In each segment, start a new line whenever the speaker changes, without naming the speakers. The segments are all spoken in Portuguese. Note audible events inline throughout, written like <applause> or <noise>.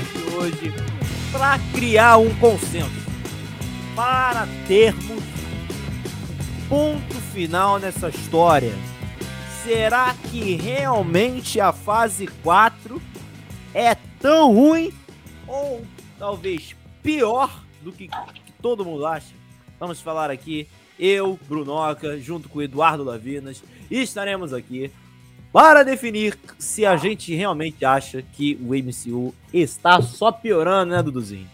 aqui hoje para criar um consenso, para termos ponto final nessa história. Será que realmente a fase 4 é tão ruim ou talvez pior do que, que todo mundo acha? Vamos falar aqui, eu, Brunoca, junto com o Eduardo Lavinas, estaremos aqui para definir se a gente realmente acha que o MCU está só piorando, né, Duduzinho?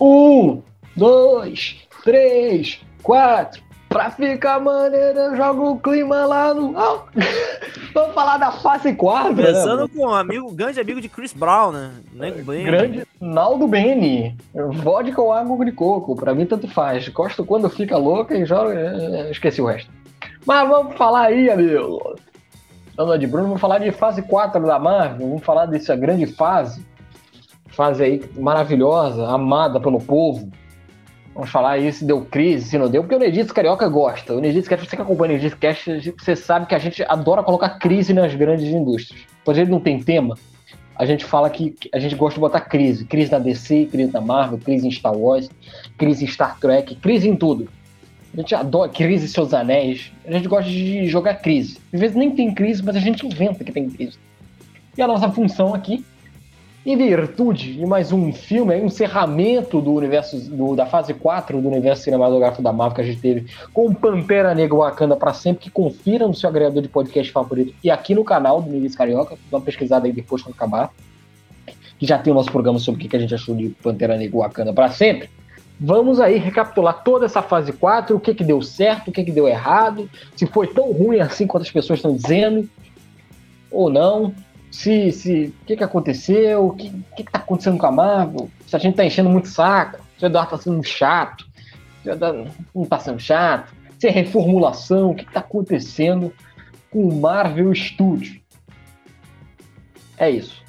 Um, dois, três, quatro. Pra ficar maneiro, eu jogo o clima lá no. <laughs> Vamos falar da fase 4.
Começando né, com um amigo, grande amigo de Chris Brown, né? Nego
Bene. Grande Naldo Bene. Vodka ou água de coco. Pra mim, tanto faz. Gosto quando fica louca e joga. É, esqueci o resto. Mas vamos falar aí, amigo. Falando de Bruno, vamos falar de fase 4 da Marvel. Vamos falar dessa grande fase. Fase aí maravilhosa, amada pelo povo Vamos falar aí se deu crise, se não deu, porque o Nedito Carioca gosta. O Nedito Cast, você que acompanha o Nedito Cast, você sabe que a gente adora colocar crise nas grandes indústrias. Quando ele não tem tema, a gente fala que a gente gosta de botar crise. Crise na DC, crise na Marvel, crise em Star Wars, crise em Star Trek, crise em tudo. A gente adora crise em seus anéis. A gente gosta de jogar crise. Às vezes nem tem crise, mas a gente inventa que tem crise. E a nossa função aqui em virtude de mais um filme, um encerramento do universo do, da fase 4 do universo cinematográfico da Marvel que a gente teve com Pantera Negra Wakanda para sempre, que confira no seu agregador de podcast favorito e aqui no canal do Miris Carioca, dá uma pesquisada aí depois quando acabar, que já tem o nosso programa sobre o que a gente achou de Pantera Negra Wakanda para sempre. Vamos aí recapitular toda essa fase 4, o que que deu certo, o que que deu errado, se foi tão ruim assim quanto as pessoas estão dizendo, ou não, se, se o que, que aconteceu, o que, que, que tá acontecendo com a Marvel, se a gente tá enchendo muito saco, se o Eduardo tá sendo chato, se o Eduardo não tá sendo chato, se é reformulação, o que, que tá acontecendo com o Marvel Studio. É isso.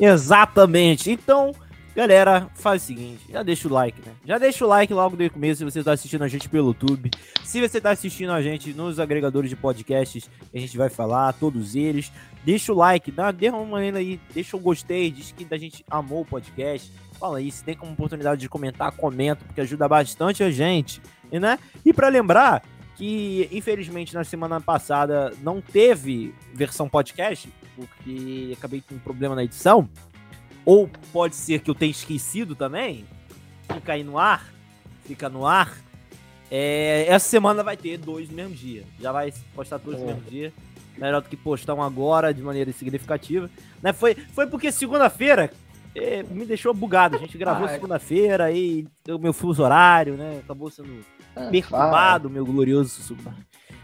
Exatamente. Então, Galera, faz o seguinte, já deixa o like, né? Já deixa o like logo do começo se você está assistindo a gente pelo YouTube. Se você está assistindo a gente nos agregadores de podcasts, a gente vai falar, todos eles. Deixa o like, dá, dê uma maneira aí, deixa um gostei, diz que a gente amou o podcast. Fala aí, se tem como oportunidade de comentar, comenta, porque ajuda bastante a gente, né? E para lembrar que, infelizmente, na semana passada não teve versão podcast, porque acabei com um problema na edição. Ou pode ser que eu tenha esquecido também. Fica aí no ar. Fica no ar. É, essa semana vai ter dois no mesmo dia. Já vai postar dois no é. mesmo dia. Melhor do que postar um agora de maneira significativa. Né? Foi, foi porque segunda-feira é, me deixou bugado. A gente gravou ah, é. segunda-feira e o meu fuso horário, né? Acabou sendo ah, perturbado, o meu glorioso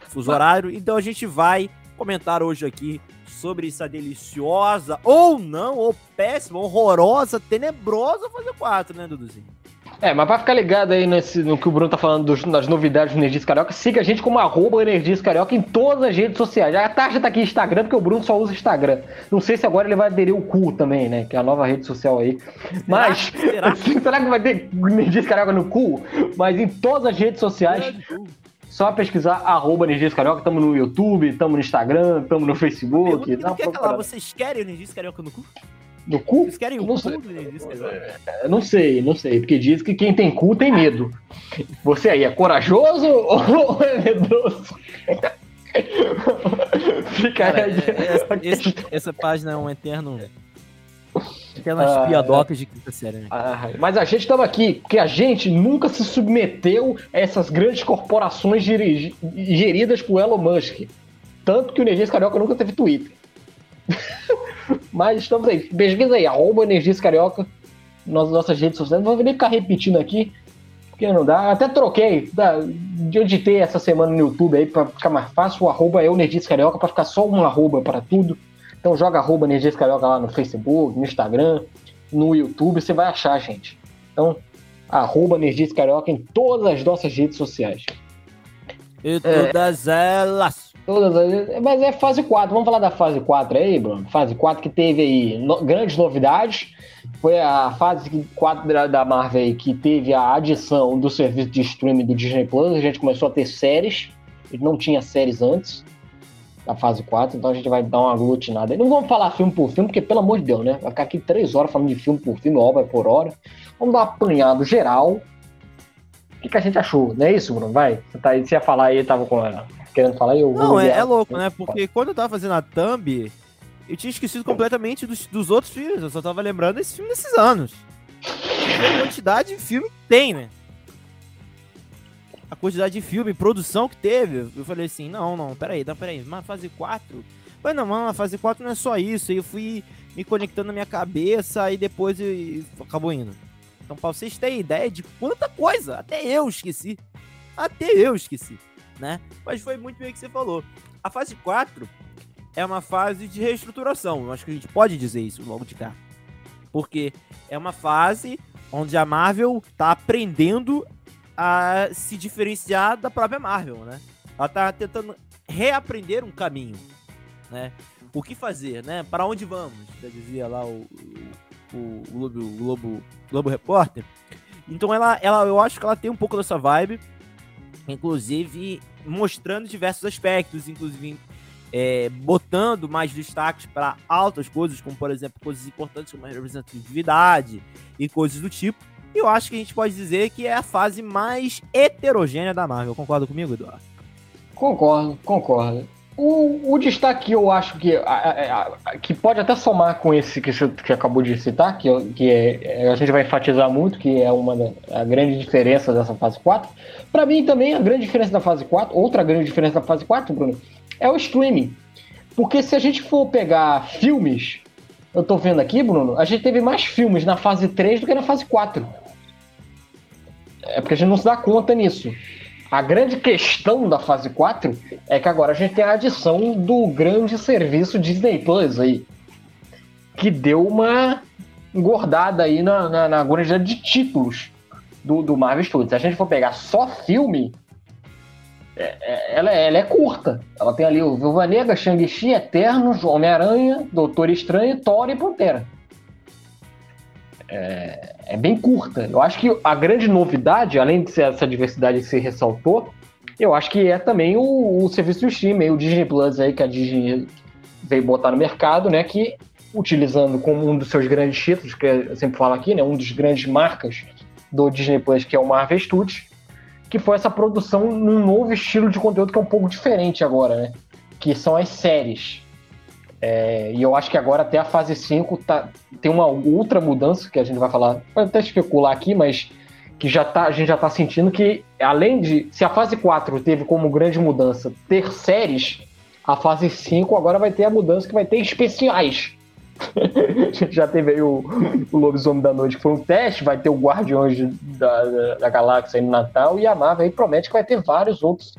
fuso horário. Então a gente vai comentar hoje aqui sobre essa deliciosa, ou não, ou péssima, horrorosa, tenebrosa fase 4, né, Duduzinho?
É, mas pra ficar ligado aí nesse, no que o Bruno tá falando dos, das novidades do Energias Carioca, siga a gente como arroba Energias Carioca em todas as redes sociais. A taxa tá aqui Instagram, porque o Bruno só usa Instagram. Não sei se agora ele vai aderir o cu também, né? Que é a nova rede social aí. Mas. Será, será? <laughs> será que vai ter Energias Carioca no cu? Mas em todas as redes sociais. Só pesquisar arroba Energias Carioca, estamos no YouTube, estamos no Instagram, estamos no Facebook.
que é lá, vocês querem o Energias Carioca no cu?
No cu?
Vocês querem o
não cu sei. do Energias Carioca? Não sei, não sei, porque diz que quem tem cu tem medo. Você aí é corajoso <laughs> ou é medroso?
Fica Cara, aí. É, essa, essa página é um eterno Aquelas ah, piadocas de quinta série, né?
Ah, mas a gente estava aqui porque a gente nunca se submeteu a essas grandes corporações geridas por Elon Musk. Tanto que o Energias Carioca nunca teve Twitter. <laughs> mas estamos aí. Pesquisa aí, arroba Energias Carioca nas nossas redes sociais. Não vou nem ficar repetindo aqui, porque não dá. Até troquei. de onde ter essa semana no YouTube aí para ficar mais fácil. O arroba é o Energias Carioca, para ficar só um arroba para tudo. Então joga arroba Energias Carioca lá no Facebook, no Instagram, no YouTube, você vai achar, gente. Então, arroba Energias Carioca em todas as nossas redes sociais.
E todas é, elas.
Todas as, mas é fase 4. Vamos falar da fase 4 aí, Bruno? Fase 4 que teve aí no, grandes novidades. Foi a fase 4 da, da Marvel aí, que teve a adição do serviço de streaming do Disney Plus. A gente começou a ter séries. Não tinha séries antes fase 4, então a gente vai dar uma aglutinada. Não vamos falar filme por filme, porque pelo amor de Deus, né? Vai ficar aqui três horas falando de filme por filme, obra por hora. Vamos dar um apanhado geral. O que, que a gente achou? Não é isso, Bruno? Vai. Você, tá, você ia falar aí, tava com, querendo falar aí? Eu
Não, é, é, louco, né? Porque quando eu tava fazendo a thumb, eu tinha esquecido completamente dos, dos outros filmes. Eu só tava lembrando desse filme desses anos. a quantidade de filme que tem, né? A quantidade de filme, produção que teve. Eu falei assim, não, não, peraí, não, peraí, mas fase 4? Mas não, mano, a fase 4 não é só isso. Aí eu fui me conectando na minha cabeça e depois eu, acabou indo. Então, pra vocês terem ideia de quanta coisa, até eu esqueci. Até eu esqueci, né? Mas foi muito bem que você falou. A fase 4 é uma fase de reestruturação. Eu acho que a gente pode dizer isso logo de cá. Porque é uma fase onde a Marvel tá aprendendo a se diferenciar da própria Marvel, né? Ela tá tentando reaprender um caminho, né? O que fazer, né? Para onde vamos? Já dizia lá o, o, o, Globo, o Globo, Globo Repórter. Então ela, ela, eu acho que ela tem um pouco dessa vibe, inclusive mostrando diversos aspectos, inclusive é, botando mais destaques para altas coisas, como por exemplo coisas importantes como a representatividade e coisas do tipo eu acho que a gente pode dizer que é a fase mais heterogênea da Marvel. Concorda comigo, Eduardo?
Concordo, concordo. O, o destaque eu acho que, a, a, que pode até somar com esse que você que acabou de citar, que, que é, é, a gente vai enfatizar muito, que é uma a grande diferença dessa fase 4. Para mim também a grande diferença da fase 4, outra grande diferença da fase 4, Bruno, é o streaming. Porque se a gente for pegar filmes, eu tô vendo aqui, Bruno, a gente teve mais filmes na fase 3 do que na fase 4. É porque a gente não se dá conta nisso. A grande questão da fase 4 é que agora a gente tem a adição do grande serviço Disney Plus aí. Que deu uma engordada aí na, na, na quantidade de títulos do, do Marvel Studios. Se a gente for pegar só filme, é, é, ela, ela, é curta. Ela tem ali o Viúva Negra, Shang-Chi, Eternos, Homem-Aranha, Doutor Estranho, Thor e Pantera. É, é, bem curta. Eu acho que a grande novidade, além de ser essa diversidade que você ressaltou, eu acho que é também o, o serviço do streaming, o Disney Plus aí que a Disney veio botar no mercado, né? Que utilizando como um dos seus grandes títulos, que eu sempre falo aqui, né? Um dos grandes marcas do Disney Plus, que é o Marvel Studios, que foi essa produção num novo estilo de conteúdo que é um pouco diferente agora, né? Que são as séries. É, e eu acho que agora até a fase 5 tá, tem uma outra mudança que a gente vai falar, pode até especular aqui, mas que já tá, a gente já está sentindo que, além de. Se a fase 4 teve como grande mudança ter séries, a fase 5 agora vai ter a mudança que vai ter especiais. a <laughs> gente já teve aí o, o Lobisomem da Noite, que foi um teste, vai ter o Guardiões da, da, da Galáxia aí no Natal, e a Marvel aí promete que vai ter vários outros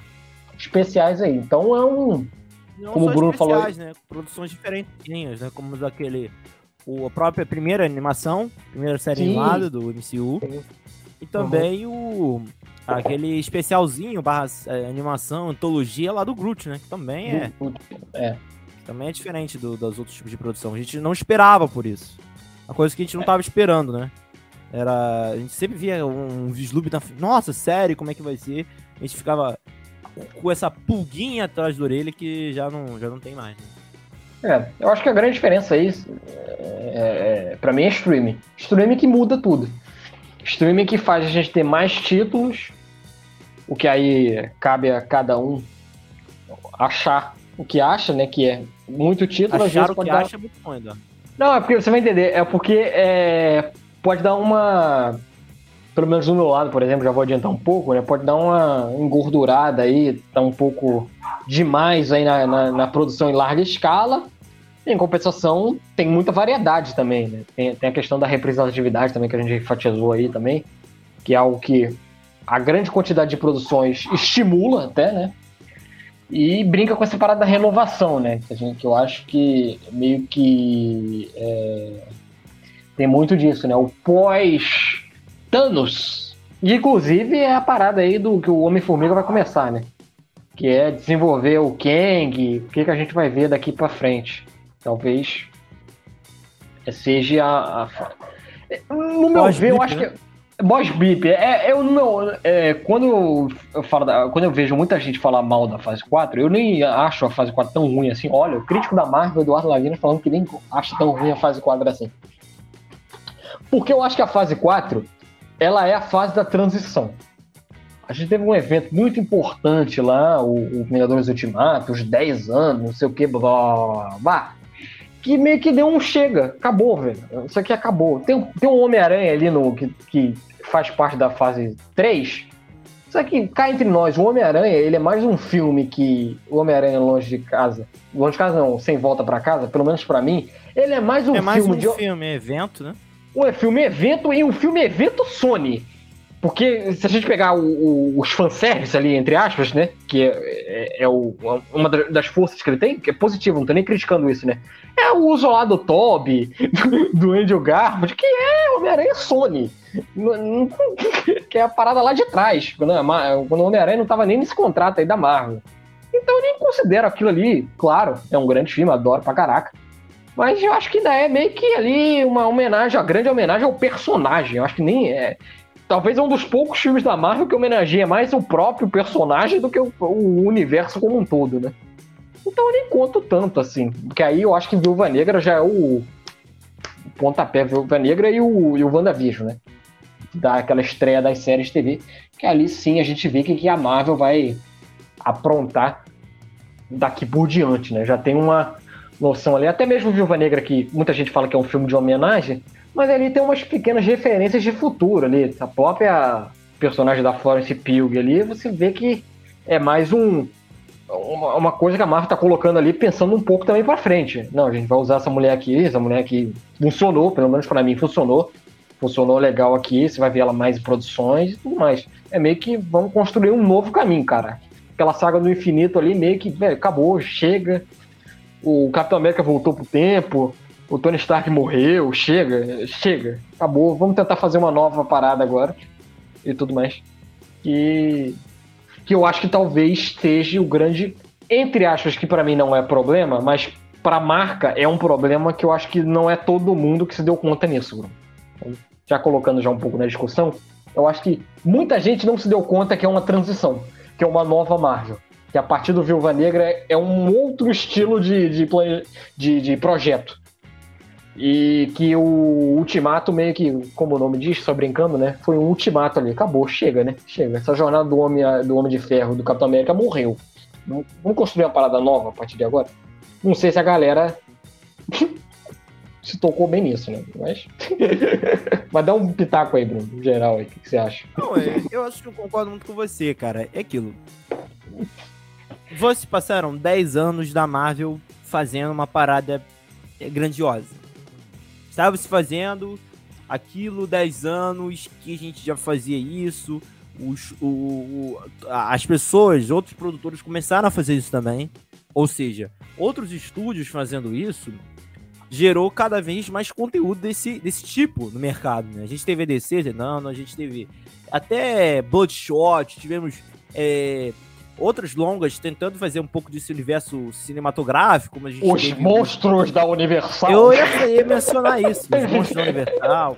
especiais aí. Então é um
não como o Bruno falou. Né? Produções diferentinhas, né? Como daquele. O, a própria primeira animação, primeira série Sim. animada do MCU. Sim. E também uhum. o. Aquele especialzinho, barra é, animação, antologia lá do Groot, né? Que também é. É. Também é diferente do, dos outros tipos de produção. A gente não esperava por isso. Uma coisa que a gente não é. tava esperando, né? Era. A gente sempre via um vislumbre da. Nossa, série, como é que vai ser? A gente ficava com essa pulguinha atrás da orelha que já não, já não tem mais. Né?
É, eu acho que a grande diferença aí, é, é, para mim, é streaming. Streaming que muda tudo. Streaming que faz a gente ter mais títulos, o que aí cabe a cada um achar o que acha, né? Que é muito título.
Achar o que dar... acha é muito bom,
Não, é porque você vai entender. É porque é, pode dar uma pelo menos do meu lado, por exemplo, já vou adiantar um pouco, né? Pode dar uma engordurada aí, tá um pouco demais aí na, na, na produção em larga escala. Em compensação, tem muita variedade também, né? Tem, tem a questão da representatividade também, que a gente enfatizou aí também, que é algo que a grande quantidade de produções estimula até, né? E brinca com essa parada da renovação, né? Que, a gente, que eu acho que meio que é, tem muito disso, né? O pós Thanos. E, inclusive, é a parada aí do que o Homem-Formiga vai começar, né? Que é desenvolver o Kang, o que, que a gente vai ver daqui para frente. Talvez seja a. a... No meu Pode ver, eu acho né? que. Boss Beep, é, eu não. É, quando eu falo da, quando eu vejo muita gente falar mal da fase 4, eu nem acho a fase 4 tão ruim assim. Olha, o crítico da Marvel, Eduardo Lavina, falando que nem acha tão ruim a fase 4 assim. Porque eu acho que a fase 4 ela é a fase da transição. A gente teve um evento muito importante lá, o, o Vingadores Ultimato, os 10 anos, não sei o que, blá, blá, blá, que meio que deu um chega, acabou, velho. Isso aqui acabou. Tem, tem um Homem-Aranha ali no, que, que faz parte da fase 3. Isso aqui, cá entre nós, o Homem-Aranha, ele é mais um filme que o Homem-Aranha longe de casa, longe de casa não, sem volta para casa, pelo menos para mim, ele é mais um
é mais
filme
um
de
filme, evento, né?
Um filme evento e um filme evento Sony. Porque se a gente pegar o, o, os fanservice ali, entre aspas, né? Que é, é, é o, uma das forças que ele tem, que é positivo, não tô nem criticando isso, né? É o uso lá do Toby, <laughs> do Andrew Garfield, que é Homem-Aranha Sony. <laughs> Que é a parada lá de trás, quando, quando o Homem-Aranha não tava nem nesse contrato aí da Marvel. Então eu nem considero aquilo ali, claro, é um grande filme, adoro pra caraca. Mas eu acho que ainda é meio que ali uma homenagem, uma grande homenagem ao personagem. Eu acho que nem é talvez é um dos poucos filmes da Marvel que homenageia mais o próprio personagem do que o, o, universo como um todo, né? Então eu nem conto tanto assim, porque aí eu acho que Viúva Negra já é o, pontapé Viúva Negra e o, e o WandaVision, né? Daquela estreia das séries de TV, que ali sim a gente vê que, que a Marvel vai aprontar daqui por diante, né? Já tem uma noção ali, até mesmo Viúva Negra, que muita gente fala que é um filme de homenagem, mas ali tem umas pequenas referências de futuro ali. A própria personagem da Florence Pugh ali, você vê que é mais um uma, coisa que a Marvel tá colocando ali pensando um pouco também para frente. Não, a gente vai usar essa mulher aqui, essa mulher aqui funcionou, pelo menos para mim funcionou. Funcionou legal aqui, você vai ver ela mais em produções e tudo mais. É meio que vamos construir um novo caminho, cara. Aquela saga do infinito ali meio que véio, acabou, chega. O Capitão América voltou pro tempo, o Tony Stark morreu, chega, chega, acabou, vamos tentar fazer uma nova parada agora e tudo mais. E que eu acho que talvez seja o grande, entre aspas, que para mim não é problema, mas para marca é um problema que eu acho que não é todo mundo que se deu conta nisso, Bruno. Então, já colocando já um pouco na discussão, eu acho que muita gente não se deu conta que é uma transição, que é uma nova Marvel. Que a partir do Viúva Negra é um outro estilo de, de, de, de projeto e que o ultimato, meio que, como o nome diz, só brincando, né? Foi um ultimato ali. Acabou, chega, né? Chega. Essa jornada do Homem, do homem de Ferro, do Capitão América, morreu. Vamos construir uma parada nova a partir de agora? Não sei se a galera <laughs> se tocou bem nisso, né? Mas. <laughs> Mas dá um pitaco aí, Bruno, no geral aí. O que, você acha?
Não, é, eu acho que eu concordo muito com você, cara. É aquilo. Vocês passaram 10 anos da Marvel fazendo uma parada grandiosa Estava se fazendo aquilo 10 anos que a gente já fazia isso. Os, o, o, as pessoas, outros produtores começaram a fazer isso também. Ou seja, outros estúdios fazendo isso gerou cada vez mais conteúdo desse, desse tipo no mercado. Né? A gente teve EDC, Zenano, a gente teve até Bloodshot, tivemos é, outras longas tentando fazer um pouco desse universo cinematográfico. Como a gente
os teve... monstros da Universal.
Eu ia, ia mencionar isso, os <laughs> monstros da Universal.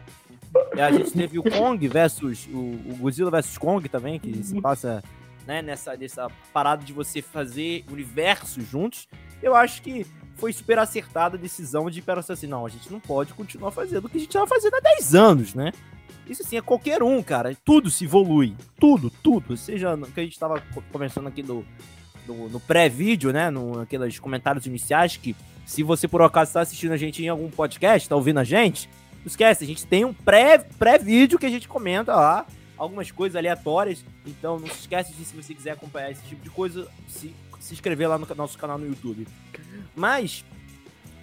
A gente teve o Kong versus o, o Godzilla versus Kong também, que se passa né, nessa, nessa parada de você fazer universos juntos. Eu acho que foi super acertada a decisão de pensar assim, não, a gente não pode continuar fazendo o que a gente estava fazendo há 10 anos, né? Isso assim é qualquer um, cara. Tudo se evolui. Tudo, tudo. Seja que a gente estava conversando aqui no, no, no pré-vídeo, né? No, naqueles comentários iniciais, que se você por acaso está assistindo a gente em algum podcast, está ouvindo a gente, não esquece, a gente tem um pré-vídeo pré que a gente comenta lá. Algumas coisas aleatórias. Então não se esquece de, se você quiser acompanhar esse tipo de coisa, se, se inscrever lá no nosso canal no YouTube. Mas,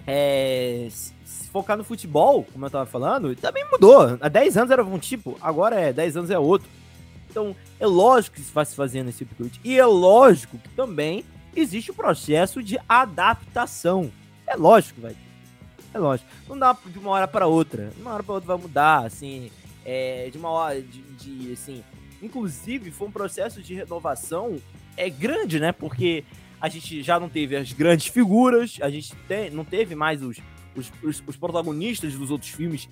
é, focar no futebol, como eu tava falando, também mudou. Há 10 anos era um tipo, agora é 10 anos é outro. Então, é lógico que isso vai se fazendo esse tipo de E é lógico que também existe o processo de adaptação. É lógico, velho. É lógico. Não dá de uma hora para outra. De uma hora para outra vai mudar, assim. É, de uma hora de, de, assim. Inclusive, foi um processo de renovação é grande, né? Porque a gente já não teve as grandes figuras, a gente tem, não teve mais os, os, os, os protagonistas dos outros filmes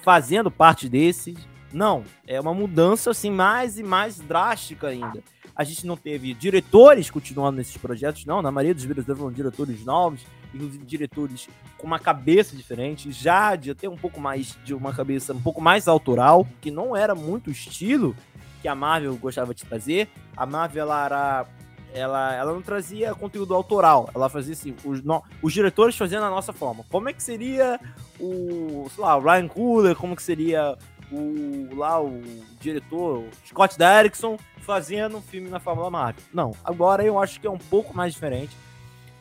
fazendo parte desses. Não, é uma mudança assim mais e mais drástica ainda. A gente não teve diretores continuando nesses projetos, não. Na maioria dos diretores foram diretores novos, inclusive diretores com uma cabeça diferente, já de ter um pouco mais de uma cabeça um pouco mais autoral, que não era muito o estilo que a Marvel gostava de trazer. A Marvel era ela, ela não trazia conteúdo autoral, ela fazia assim, os, no, os diretores fazendo a nossa forma. Como é que seria o, sei lá, o Ryan Coogler, como que seria o lá o diretor Scott Derrickson fazendo um filme na Fórmula Marvel. Não, agora eu acho que é um pouco mais diferente,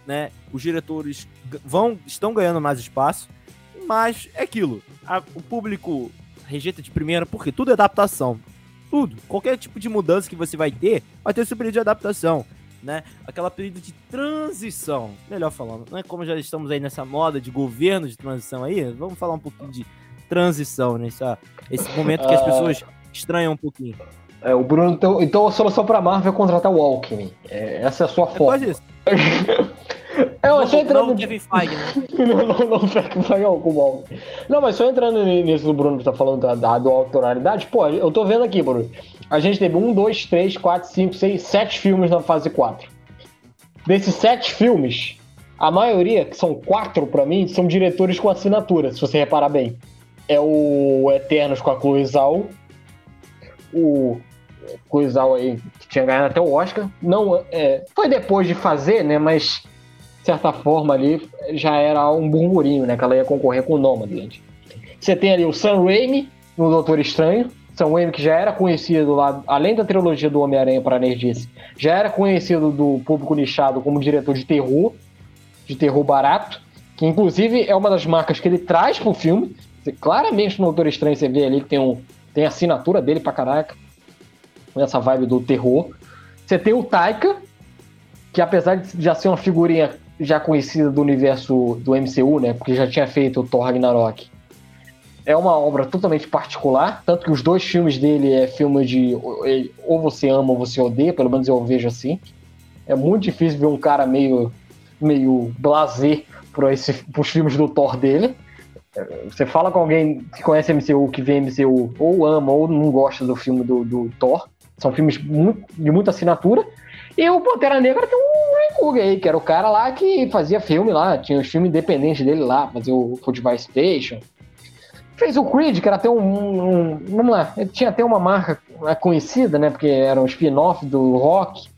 né? Os diretores vão estão ganhando mais espaço, mas é aquilo. A, o público rejeita de primeira porque tudo é adaptação. Tudo, qualquer tipo de mudança que você vai ter, vai ter período de adaptação né? Aquela período de transição, melhor falando, né? Como já estamos aí nessa moda de governo de transição aí, vamos falar um pouquinho de transição, nesse né? esse momento que as ah. pessoas estranham um pouquinho.
É, o Bruno, então, então a solução pra Marvel é contratar o Alckmin. É, essa é a sua é forma. isso. É, <laughs> eu só entrando. Não, Kevin Feige, né? <laughs> não, não, não, Kevin Feige não, Não, mas só entrando nisso do Bruno que tá falando da, da, da autoralidade, pô, eu tô vendo aqui, Bruno. A gente teve um, dois, três, quatro, cinco, seis, sete filmes na fase 4. Desses sete filmes, a maioria, que são quatro para mim, são diretores com assinatura, se você reparar bem. É o Eternos com a Chloe Zhao, o Zhao aí, que tinha ganhado até o Oscar. Não, é, foi depois de fazer, né, mas certa forma ali já era um burburinho, né, que ela ia concorrer com o Nomadland. Você tem ali o Sam Raimi no Doutor Estranho, Sam Raimi, que já era conhecido lá, além da trilogia do Homem-Aranha para Nerdice, já era conhecido do público nichado como diretor de terror, de terror barato, que inclusive é uma das marcas que ele traz pro filme. Você, claramente no Doutor Estranho você vê ali que tem, um, tem assinatura dele pra caraca, nessa vibe do terror. Você tem o Taika, que apesar de já ser uma figurinha já conhecida do universo do MCU, né, porque já tinha feito o Thor Ragnarok, é uma obra totalmente particular, tanto que os dois filmes dele é filme de ou você ama ou você odeia, pelo menos eu vejo assim. É muito difícil ver um cara meio meio blazer esse, os filmes do Thor dele. Você fala com alguém que conhece MCU, que vê MCU, ou ama ou não gosta do filme do, do Thor. São filmes de muita assinatura. E o Pantera Negra tem um Ryan Coogler aí, que era o cara lá que fazia filme lá, tinha os filmes independentes dele lá, fazia o Football Station, Fez o Creed, que era até um, um, Vamos lá, ele tinha até uma marca conhecida, né? Porque era um spin-off do rock.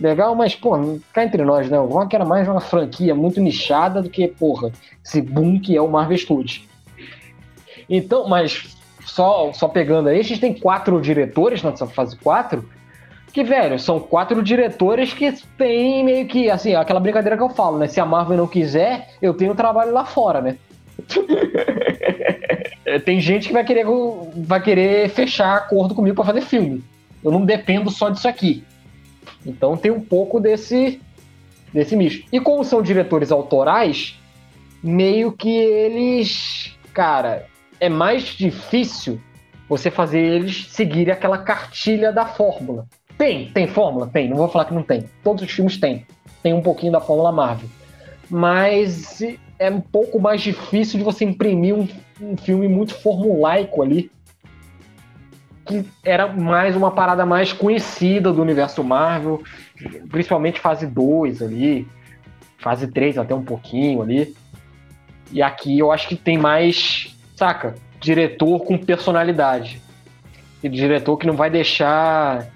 Legal, mas, pô, cá entre nós, né? O rock era mais uma franquia muito nichada do que, porra, esse boom que é o Marvel Studios. Então, mas só, só pegando aí, a gente tem quatro diretores nessa fase 4. Que, velho, são quatro diretores que tem meio que, assim, aquela brincadeira que eu falo, né? Se a Marvel não quiser, eu tenho trabalho lá fora, né? <laughs> Tem gente que vai querer, vai querer fechar acordo comigo para fazer filme. Eu não dependo só disso aqui. Então tem um pouco desse, desse misto. E como são diretores autorais, meio que eles. Cara, é mais difícil você fazer eles seguirem aquela cartilha da fórmula. Tem, tem fórmula? Tem, não vou falar que não tem. Todos os filmes têm. Tem um pouquinho da fórmula Marvel. Mas é um pouco mais difícil de você imprimir um, um filme muito formulaico ali. Que era mais uma parada mais conhecida do universo Marvel, principalmente fase 2 ali, fase 3 até um pouquinho ali. E aqui eu acho que tem mais, saca? Diretor com personalidade. E diretor que não vai deixar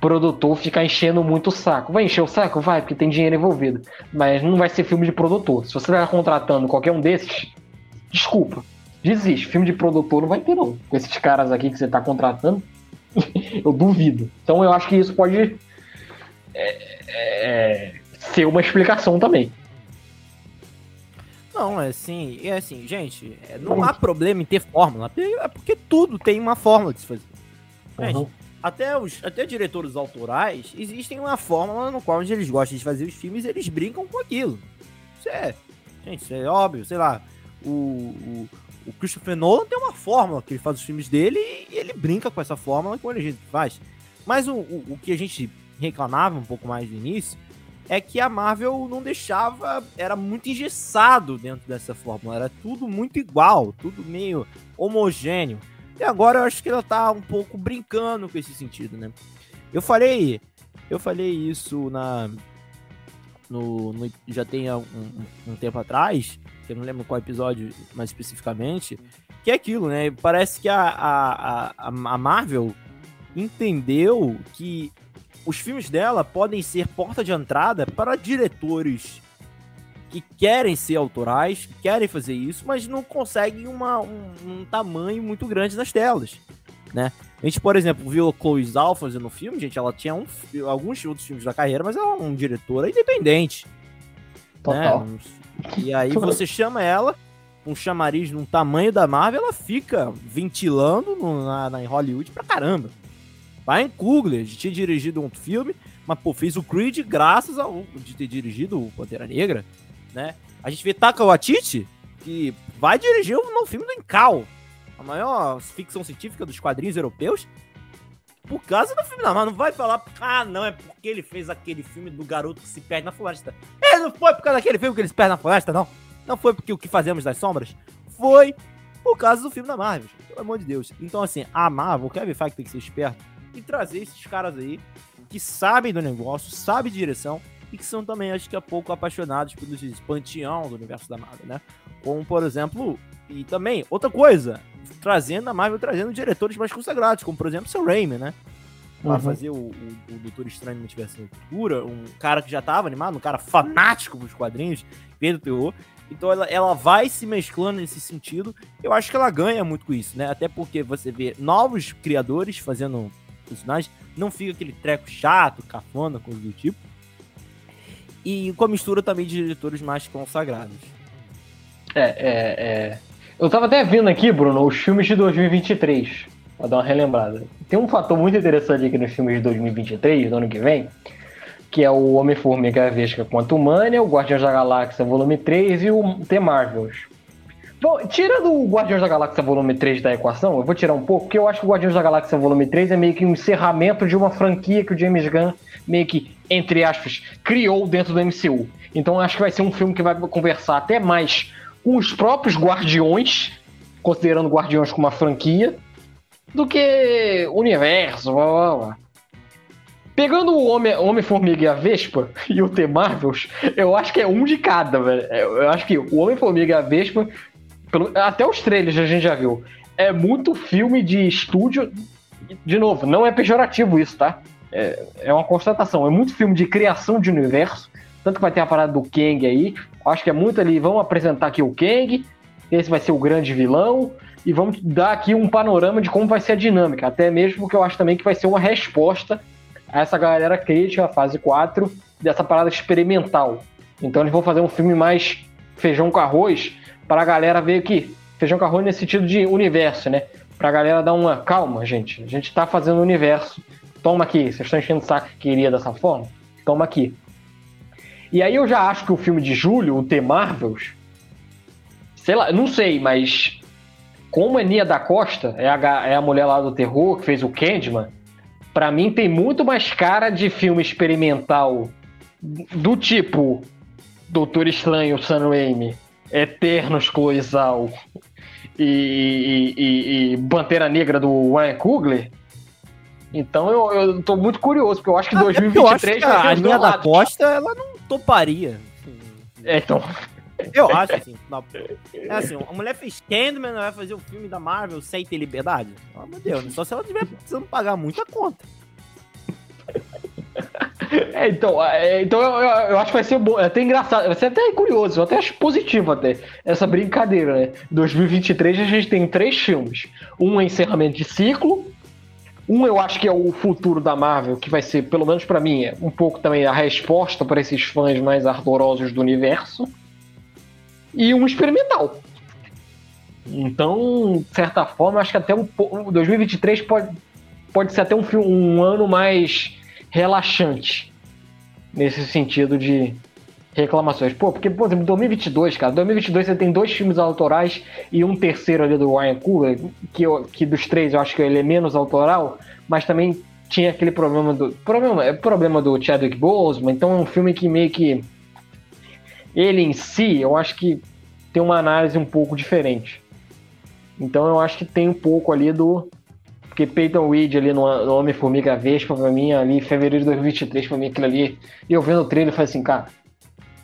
produtor ficar enchendo muito o saco. Vai encher o saco? Vai, porque tem dinheiro envolvido. Mas não vai ser filme de produtor. Se você tá contratando qualquer um desses, desculpa. Desiste. Filme de produtor não vai ter, não. Com esses caras aqui que você tá contratando, <laughs> eu duvido. Então eu acho que isso pode é, é, ser uma explicação também.
Não, é assim, é assim, gente, é, não há problema em ter fórmula, é porque tudo tem uma fórmula de se fazer. Gente, uhum até os até diretores autorais, existem uma fórmula no qual eles gostam de fazer os filmes eles brincam com aquilo. Isso é, gente, isso é óbvio, sei lá, o, o, o Christopher Nolan tem uma fórmula que ele faz os filmes dele e ele brinca com essa fórmula com a gente faz. Mas o, o, o que a gente reclamava um pouco mais no início é que a Marvel não deixava, era muito engessado dentro dessa fórmula, era tudo muito igual, tudo meio homogêneo E agora eu acho que ela tá um pouco brincando com esse sentido, né? Eu falei, eu falei isso na no, no já tem um, um, tempo atrás, que eu não lembro qual episódio mais especificamente, que é aquilo, né? Parece que a, a, a, a Marvel entendeu que os filmes dela podem ser porta de entrada para diretores que querem ser autorais, que querem fazer isso, mas não conseguem uma, um, um, tamanho muito grande nas telas, né? A gente, por exemplo, viu a Chloe Zhao fazendo um filme, gente, ela tinha um, alguns outros filmes da carreira, mas ela é uma diretora independente. Total. Né? E aí você chama ela, um chamariz num tamanho da Marvel, ela fica ventilando no, na, na, em Hollywood pra caramba. Ryan Coogler tinha dirigido um filme, mas pô, fez o Creed graças ao de ter dirigido o Pantera Negra né? A gente vê Taka Waititi, que vai dirigir um novo filme do Incal, a maior ficção científica dos quadrinhos europeus, por causa do filme da Marvel. Não vai falar, ah, não, é porque ele fez aquele filme do garoto que se perde na floresta. É, não foi por causa daquele filme que ele se perde na floresta, não. Não foi porque o que fazemos das sombras. Foi por causa do filme da Marvel, pelo amor de Deus. Então, assim, a Marvel, o Kevin Feige tem que ser esperto e trazer esses caras aí que sabem do negócio, sabem de direção e que são também, acho que, há pouco apaixonados pelos panteão do universo da Marvel, né? Como, por exemplo, e também, outra coisa, trazendo a Marvel, trazendo diretores mais consagrados, como, por exemplo, Sam Raimi, né? Pra uhum. fazer o, o, o, Doutor Estranho Multiverso da Cultura, um cara que já tava animado, um cara fanático dos quadrinhos, vendo terror. Então ela, ela vai se mesclando nesse sentido. Eu acho que ela ganha muito com isso, né? Até porque você vê novos criadores fazendo personagens, não fica aquele treco chato, cafona, coisa do tipo e com a mistura também de diretores mais consagrados.
É, é, é. Eu tava até vendo aqui, Bruno, os filmes de 2023, pra dar uma relembrada. Tem um fator muito interessante aqui nos filmes de 2023, do ano que vem, que é o Homem-Formiga, a Vesca Quantumania, o Guardiões da Galáxia Volume 3 e o The Marvels. Bom, tirando o Guardiões da Galáxia Volume 3 da equação, eu vou tirar um pouco, porque eu acho que o Guardiões da Galáxia Volume 3 é meio que um encerramento de uma franquia que o James Gunn meio que, entre aspas, criou dentro do MCU. Então acho que vai ser um filme que vai conversar até mais com os próprios Guardiões, considerando Guardiões como uma franquia, do que universo, blá blá blá. Pegando o Homem-Formiga Homem e a Vespa <laughs> e o The Marvels, eu acho que é um de cada, velho. Eu acho que o Homem-Formiga e a Vespa, pelo, até os trailers a gente já viu, é muito filme de estúdio. De novo, não é pejorativo isso, tá? É, é uma constatação. É muito filme de criação de universo. Tanto que vai ter a parada do Kang aí. Acho que é muito ali. Vamos apresentar aqui o Kang. Esse vai ser o grande vilão. E vamos dar aqui um panorama de como vai ser a dinâmica. Até mesmo porque eu acho também que vai ser uma resposta a essa galera crítica, a fase 4, dessa parada experimental. Então eles vão fazer um filme mais feijão com arroz para a galera ver que feijão com arroz nesse sentido de universo, né? Pra galera dar uma calma, gente. A gente tá fazendo o universo. Toma aqui, vocês estão enchendo o saco que queria dessa forma? Toma aqui. E aí eu já acho que o filme de julho, o The Marvels, sei lá, não sei, mas como é Nia da Costa, é a, é a mulher lá do terror que fez o Candyman, para mim tem muito mais cara de filme experimental do tipo Doutor Estranho, Sam Raimi, Eternos, Cloizal e, e, e, e Pantera Negra do Ryan Coogler então eu, eu tô muito curioso, porque eu acho que 2023
ah, é vai a linha da Costa, ela não toparia.
É, então.
Eu acho assim. É assim, a mulher fez Candyman, vai fazer o filme da Marvel sem ter liberdade? Pelo amor de Deus, só se ela tiver precisando pagar muita conta.
É, então, é, então eu, eu, eu, acho que vai ser bom, é até engraçado, vai ser até curioso, eu até acho positivo até essa brincadeira, né? 2023 a gente tem três filmes. Um é encerramento de ciclo, um eu acho que é o futuro da Marvel, que vai ser, pelo menos para mim, é um pouco também a resposta para esses fãs mais ardorosos do universo. E um experimental. Então, de certa forma, acho que até um 2023 pode, pode ser até um, um ano mais relaxante nesse sentido de reclamações. Pô, porque, por exemplo, 2022, cara, 2022 você tem dois filmes autorais e um terceiro ali do Ryan Coogler, que, eu, que dos três eu acho que ele é menos autoral, mas também tinha aquele problema do problema é problema do Chadwick Boseman, então é um filme que meio que ele em si, eu acho que tem uma análise um pouco diferente. Então eu acho que tem um pouco ali do. Porque Peyton Reed ali no, Homem-Formiga Vespa, pra mim, ali em fevereiro de 2023, pra mim aquilo ali. E eu vendo o trailer, eu falei assim, cara,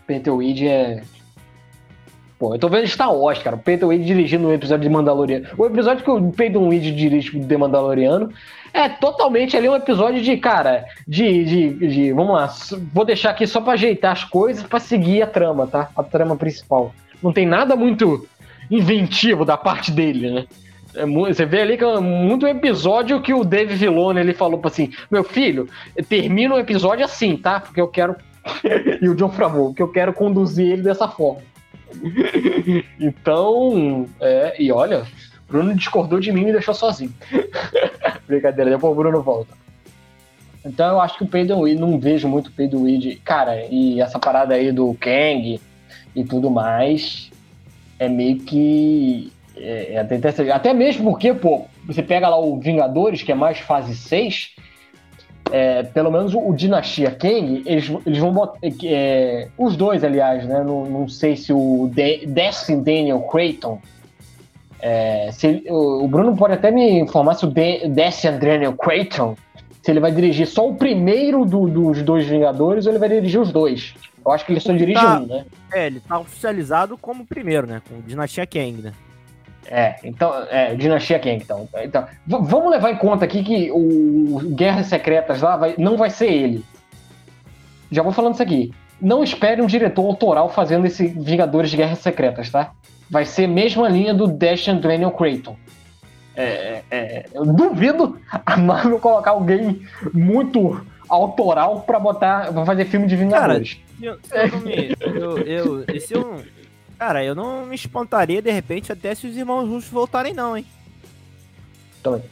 Peyton Reed é. Pô, eu tô vendo Star Wars, cara. O Peyton Reed dirigindo um episódio de Mandaloriano. O episódio que o Peyton Reed dirige de Mandaloriano é totalmente ali um episódio de, cara, de, de, de, Vamos lá, vou deixar aqui só pra ajeitar as coisas pra seguir a trama, tá? A trama principal. Não tem nada muito inventivo da parte dele, né? É, você vê ali que é muito episódio que o Dave Filoni ele falou assim: meu filho, termina o episódio assim, tá? Porque eu quero. E o John Favreau, porque eu quero conduzir ele dessa forma. então, é, e olha, Bruno discordou de mim e me deixou sozinho. <laughs> Brincadeira, depois o Bruno volta. Então eu acho que o Peyton Weed, não vejo muito o Peyton Weed, cara, e essa parada aí do Kang e tudo mais, é meio que. É, é até, até mesmo porque, pô, você pega lá o Vingadores, que é mais fase 6, é, pelo menos o, Dinastia Kang, eles, eles vão botar. É, os dois, aliás, né? Não, não sei se o De Destin Daniel Creighton. É, se, o, o, Bruno pode até me informar se o De Destin Daniel Creighton se ele vai dirigir só o primeiro do, dos dois Vingadores ou ele vai dirigir os dois. Eu acho que ele só dirige tá, um, né?
É, ele tá oficializado como primeiro, né? Com Dinastia Kang, né?
É, então, é, Dinastia Kang, então. então vamos levar em conta aqui que o Guerras Secretas lá vai, não vai ser ele. Já vou falando isso aqui. Não espere um diretor autoral fazendo esse Vingadores de Guerras Secretas, tá? Vai ser a mesma linha do Dash and Daniel Creighton. É, é, é, eu duvido a Marvel colocar alguém muito autoral pra botar pra fazer filme de Vingadores.
Cara, eu, eu, me, eu, eu, esse eu, cara, eu não me espantaria de repente até se os irmãos russos voltarem não, hein?
Também.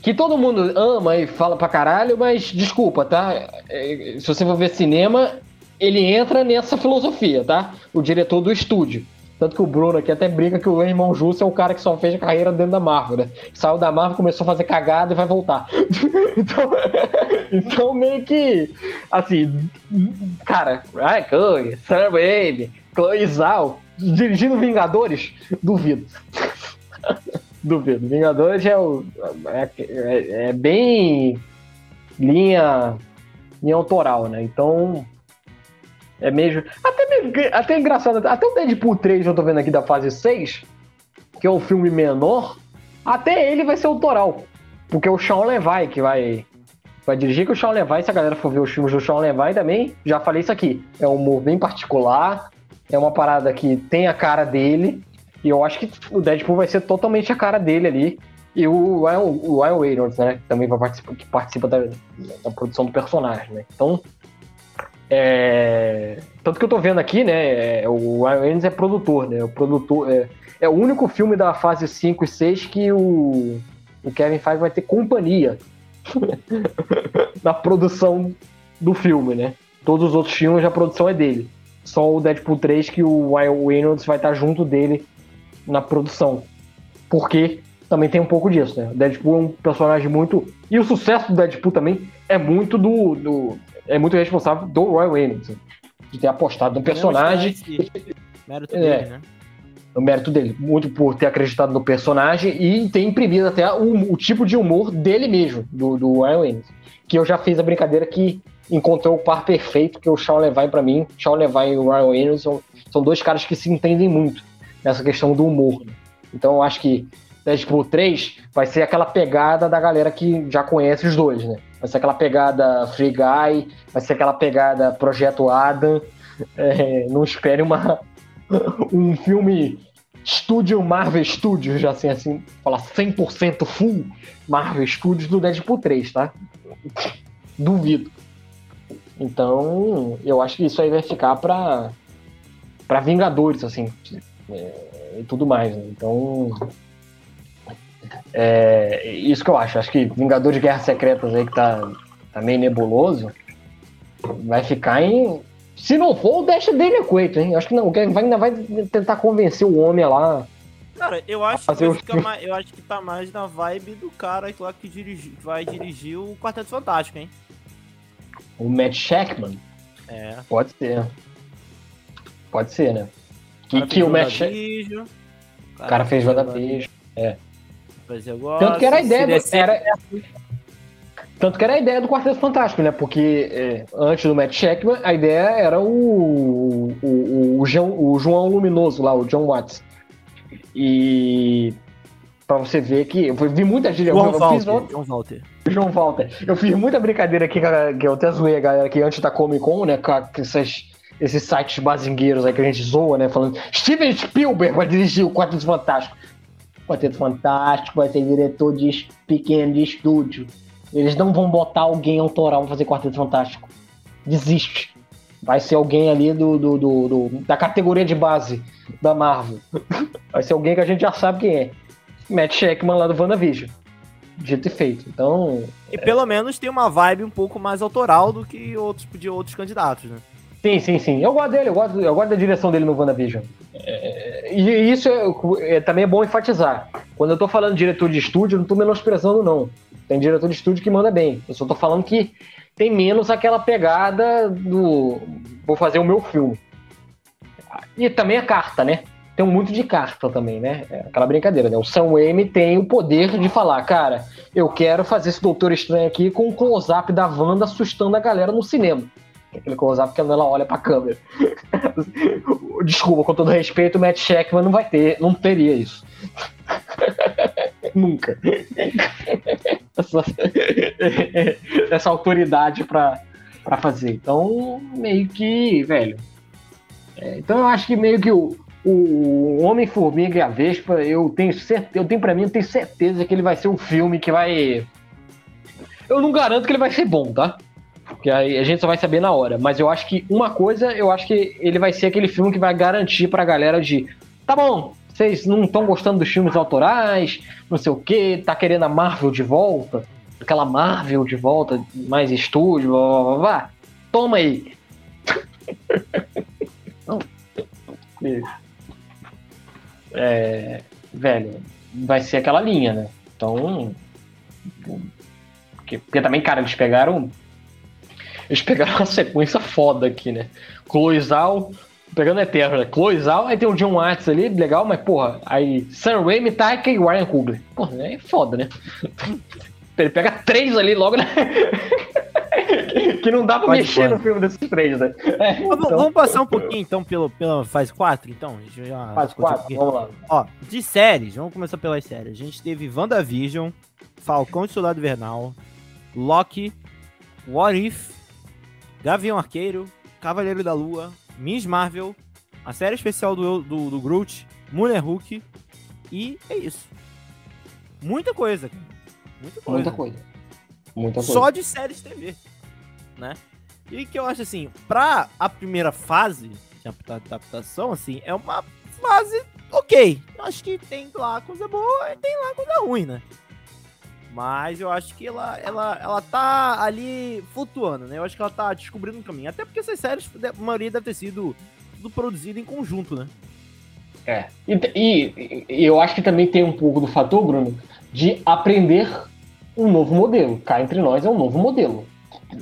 Que todo mundo ama e fala pra caralho, mas desculpa, tá? É, se você for ver cinema, ele entra nessa filosofia, tá? O diretor do estúdio. Tanto que o Bruno aqui até brinca que o irmão Justo é o cara que só fez a carreira dentro da Marvel, né? Saiu da Marvel, começou a fazer cagada e vai voltar. <laughs> então, <laughs> então, meio que, assim, cara, Ryan Coogler, Sam Raimi, Chloe Zhao, dirigindo Vingadores, duvido. duvido. Vingadores é, o, é, é, é bem linha, linha autoral, né? Então, é mesmo. Até, mesmo, até engraçado, até o Deadpool 3 eu tô vendo aqui da fase 6, que é um filme menor, até ele vai ser autoral. Porque o Sean Levi que vai, vai dirigir, que o Sean Levi, se a galera for ver os filmes do Sean Levi também, já falei isso aqui. É um humor bem particular, é uma parada que tem a cara dele, e eu acho que o Deadpool vai ser totalmente a cara dele ali. E o Ryan, o Ryan Reynolds, né, que também vai participar, que participa da, da produção do personagem, né. Então, é... Tanto que eu tô vendo aqui, né? É, o Ryan Reynolds é produtor, né? O produtor é, é o único filme da fase 5 e 6 que o, o Kevin Feige vai ter companhia <laughs> na produção do filme, né? Todos os outros filmes a produção é dele. Só o Deadpool 3 que o Ryan Reynolds vai estar junto dele na produção. Porque também tem um pouco disso, né? O Deadpool é um personagem muito. E o sucesso do Deadpool também é muito do, do é muito responsável do Roy Reynolds de ter apostado no personagem.
Mérito é, dele, né?
O mérito dele, muito por ter acreditado no personagem e ter imprimido até o, o tipo de humor dele mesmo, do, do Ryan Reynolds. Que eu já fiz a brincadeira que encontrou o par perfeito, que o Sean Levine para mim. Sean Levine e o Ryan Reynolds são, são dois caras que se entendem muito nessa questão do humor. Né? Então eu acho que Deadpool 3 vai ser aquela pegada da galera que já conhece os dois, né? vai ser aquela pegada Free Guy, vai ser aquela pegada Projeto Adam. <laughs> É, não espere uma, <laughs> um filme Studio Marvel Studios, já assim, assim, falar 100% full Marvel Studios do Deadpool 3, tá? Duvido. Então, eu acho que isso aí vai ficar para para Vingadores, assim, é, e tudo mais. Né? Então, é, isso que eu acho. Acho que Vingadores de Guerras Secretas aí que tá, tá meio nebuloso vai ficar em. Se não for, Dash dele coito, hein? Acho que não. O Kevin ainda vai tentar convencer o homem lá.
Cara, eu acho, que o... mais, eu acho que tá mais na vibe do cara lá que, dirigi, que vai dirigir o Quarteto Fantástico, hein?
O Matt Shackman?
É.
Pode ser. Pode ser, né? Que, que o Matt Shackman. O cara, cara fez WandaVision. É.
Mas eu gosto.
Tanto que era a ideia do, era, Tanto que era a ideia do Quarteto Fantástico, né? Porque é, antes do Matt Sheckman, a ideia era o, o, o, o, João, o João Luminoso lá, o John Watts. E pra você ver que eu vi muita gente.
João
eu, eu
Walter,
fiz outro-
João Walter.
João Walter. Eu fiz muita brincadeira aqui, que eu até zoei a galera aqui antes da Comic Con, né? Com essas, esses sites bazingueiros aí que a gente zoa, né? Falando, Steven Spielberg vai dirigir o Quarteto Fantástico. O Quarteto Fantástico vai ser diretor de pequeno de estúdio. Eles não vão botar alguém autoral pra fazer Quarteto Fantástico. Desiste. Vai ser alguém ali do, do, do- do- da categoria de base da Marvel. Vai ser alguém que a gente já sabe quem é. Matt Sheckman lá do WandaVision. Dito e feito. Então,
E pelo menos tem uma vibe um pouco mais autoral do que outros de outros candidatos, né?
Sim, sim, sim. Eu gosto dele, eu gosto, eu gosto da direção dele no WandaVision. É, e isso é, é- também é bom enfatizar. Quando eu tô falando de diretor de estúdio, eu não tô menosprezando, não. Tem diretor de estúdio que manda bem. Eu só tô falando que tem menos aquela pegada do. Vou fazer o meu filme. E também a carta, né? Tem muito de carta também, né? É aquela brincadeira, né? O Sam Raimi tem o poder de falar, cara, eu quero fazer esse Doutor Estranho aqui com um close-up da Wanda assustando a galera no cinema. Aquele close-up que ela olha pra câmera. <laughs> Desculpa, com todo respeito, o Matt Sheckman não vai ter, não teria isso. <laughs> Nunca. Essa, essa autoridade pra, pra fazer. Então, meio que, velho. é, então eu acho que meio que o, o Homem-Formiga e a Vespa, eu tenho certeza, eu tenho pra mim, eu tenho certeza que ele vai ser um filme que vai. Eu não garanto que ele vai ser bom, tá? Porque aí a gente só vai saber na hora. Mas eu acho que uma coisa, eu acho que ele vai ser aquele filme que vai garantir pra galera de. Tá bom, vocês não estão gostando dos filmes autorais, não sei o que, tá querendo a Marvel de volta, aquela Marvel de volta, mais estúdio, blá blá blá, blá. Toma aí. <laughs> é, velho, vai ser aquela linha, né? Então. Porque, porque também, cara, eles pegaram. Eles pegaram uma sequência foda aqui, né? Cloizal, pegando Eterno, né? Cloizal, aí tem o John Watts ali, legal, mas porra, aí Sam Raimi, Taika e Ryan Coogler. Porra, é foda, né? <laughs> Ele pega três ali logo, né? <laughs> <laughs> que não dá pra
Pode
mexer no filme desses três, né? É,
Vamos,
então,
vamos passar um pouquinho então pelo, pela fase 4, então? A gente já
faz
discutiu um
quatro,
pouquinho.
vamos lá.
Ó, de séries, vamos começar pelas séries. A gente teve WandaVision, Falcão e Soldado Invernal, Loki, What If, Gavião Arqueiro, Cavaleiro da Lua, Miss Marvel, a série especial do, do, do Groot, Mulher Hulk e é isso. Muita coisa, cara. Muita coisa.
Muita coisa. Muita coisa.
Só de séries TV, né? E que eu acho assim, pra a primeira fase de adapta- adaptação, assim, é uma fase ok. Eu Acho que tem lá coisa boa e tem lá coisa ruim, né? Mas eu acho que ela, ela, ela tá ali flutuando, né? Eu acho que ela tá descobrindo um caminho. Até porque essas séries, a maioria deve ter sido tudo produzido em conjunto, né?
É. E, e- e eu acho que também tem um pouco do fator, Bruno, de aprender um novo modelo. Cá entre nós é um novo modelo.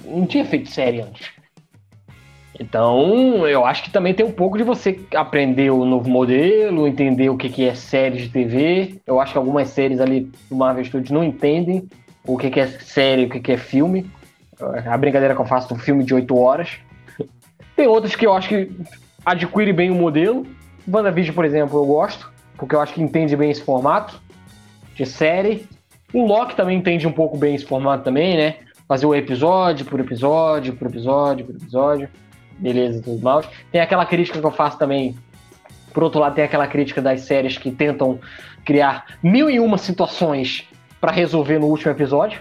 Não tinha feito série antes. Então, eu acho que também tem um pouco de você aprender o novo modelo, entender o que, que é série de TV. Eu acho que algumas séries ali do Marvel Studios não entendem o que, que é série, o que, que é filme. A brincadeira que eu faço do filme de 8 horas. Tem outras que eu acho que adquire bem o modelo. WandaVision, por exemplo, eu gosto, porque eu acho que entende bem esse formato de série. O Loki também entende um pouco bem esse formato também, né? Fazer o episódio por episódio, por episódio, por episódio. Beleza, tudo mal. Tem aquela crítica que eu faço também. Por outro lado, tem aquela crítica das séries que tentam criar mil e uma situações para resolver no último episódio.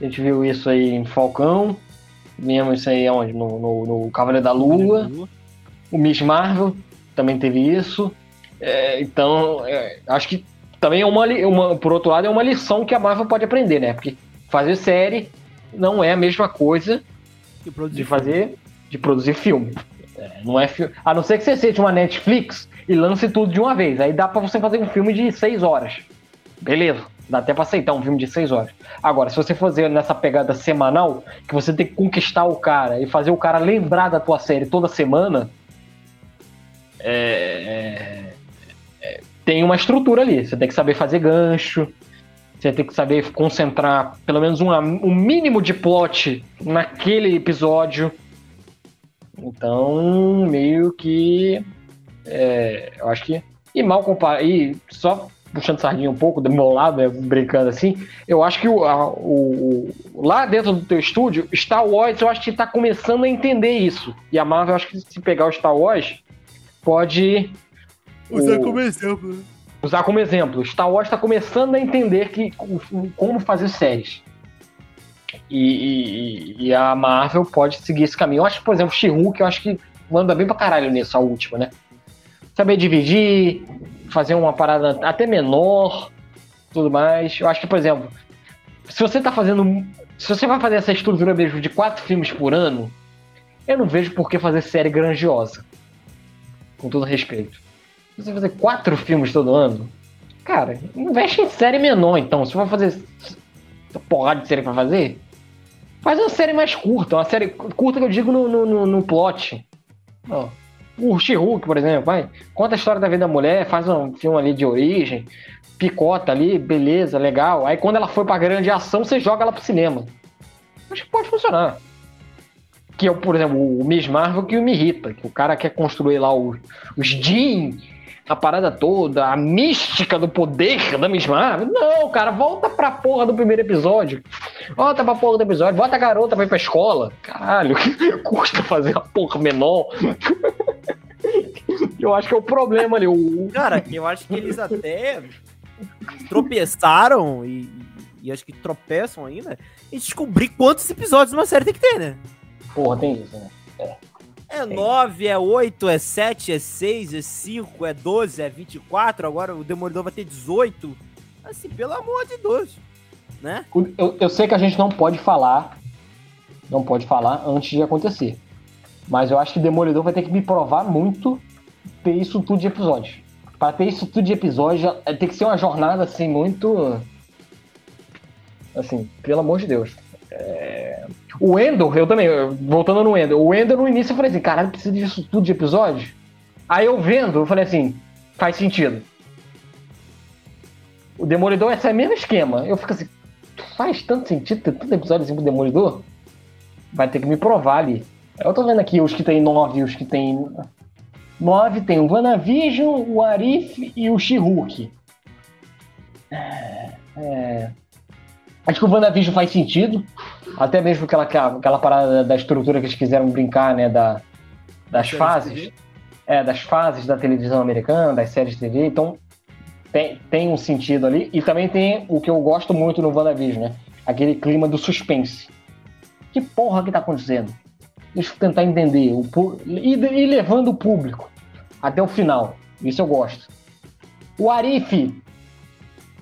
A gente viu isso aí em Falcão. Vimos isso aí onde? No, no, no Cavaleiro da Lua. O Miss Marvel também teve isso. É, então, é, acho que também é uma, uma, por outro lado, é uma lição que a Marvel pode aprender, né? Porque fazer série não é a mesma coisa de fazer, de produzir filme. É, não é filme. A não ser que você seja uma Netflix e lance tudo de uma vez. Aí dá pra você fazer um filme de seis horas. Beleza. Dá até pra aceitar um filme de seis horas. Agora, se você fazer nessa pegada semanal, que você tem que conquistar o cara e fazer o cara lembrar da tua série toda semana, é, é, é, tem uma estrutura ali. Você tem que saber fazer gancho, você tem que saber concentrar pelo menos uma, um mínimo de plot naquele episódio. Então, meio que. É, eu acho que. E mal comparado. E só puxando sardinha um pouco do meu lado, né, brincando assim, eu acho que o, a, o, lá dentro do teu estúdio, Star Wars, eu acho que está começando a entender isso. E a Marvel, eu acho que se pegar o Star Wars, pode.
Usar o, como exemplo. Né?
Usar como exemplo. Star Wars está começando a entender que, como fazer séries. E, e, e, a Marvel pode seguir esse caminho. Eu acho por exemplo, She-Hulk, eu acho que manda bem pra caralho nisso, a última, né? Saber dividir, fazer uma parada até menor, tudo mais. Eu acho que, por exemplo, se você tá fazendo. Se você vai fazer essa estrutura mesmo de quatro filmes por ano, eu não vejo por que fazer série grandiosa. Com todo respeito. Você fazer quatro filmes todo ano, cara, investe em série menor então. Se vai fazer porrada de série pra fazer, faz uma série mais curta. Uma série curta que eu digo no, no, no plot. O She-Hulk, por exemplo, vai, conta a história da vida da mulher, faz um filme ali de origem, picota ali, beleza, legal. Aí quando ela foi pra grande ação, você joga ela pro cinema. Acho que pode funcionar. Que é, por exemplo, o Miss Marvel que me irrita, que o cara quer construir lá os, os Jean, a parada toda, a mística do poder da Miss Marvel. Não, cara, volta pra porra do primeiro episódio. Volta pra porra do episódio, bota a garota pra ir pra escola. Caralho, <laughs> custa fazer a porra menor. <laughs> eu acho que é o problema ali. O...
Cara, eu acho que eles até tropeçaram e, e acho que tropeçam ainda em descobrir quantos episódios uma série tem que ter, né?
Porra, tem isso, né? É.
É 9, é 8, é 7, é 6, é 5, é 12, é 24. Agora o Demolidor vai ter 18. Assim, pelo amor de Deus. Né?
Eu, eu sei que a gente não pode falar. Não pode falar antes de acontecer. Mas eu acho que Demolidor vai ter que me provar muito ter isso tudo de episódio. Para ter isso tudo de episódio, tem que ser uma jornada assim, muito. Assim, pelo amor de Deus. É... O Ender, eu também, voltando no Ender, o Ender no início eu falei assim, caralho, precisa disso tudo de episódio? Aí eu vendo, eu falei assim, faz sentido. O Demolidor é o mesmo esquema. Eu fico assim, faz tanto sentido ter tanto episódio assim pro Demolidor? Vai ter que me provar ali. Eu tô vendo aqui os que tem nove os que tem. Nove tem o Vanavision, o Arif e o She-Hulk. É... Acho que o WandaVision faz sentido, até mesmo aquela, aquela parada da estrutura que eles quiseram brincar, né, da, das fases, é, das fases da televisão americana, das séries de TV, então tem, tem um sentido ali, e também tem o que eu gosto muito no WandaVision, né, aquele clima do suspense. Que porra que tá acontecendo? Deixa eu tentar entender, o, e, e levando o público até o final, isso eu gosto. O Arif,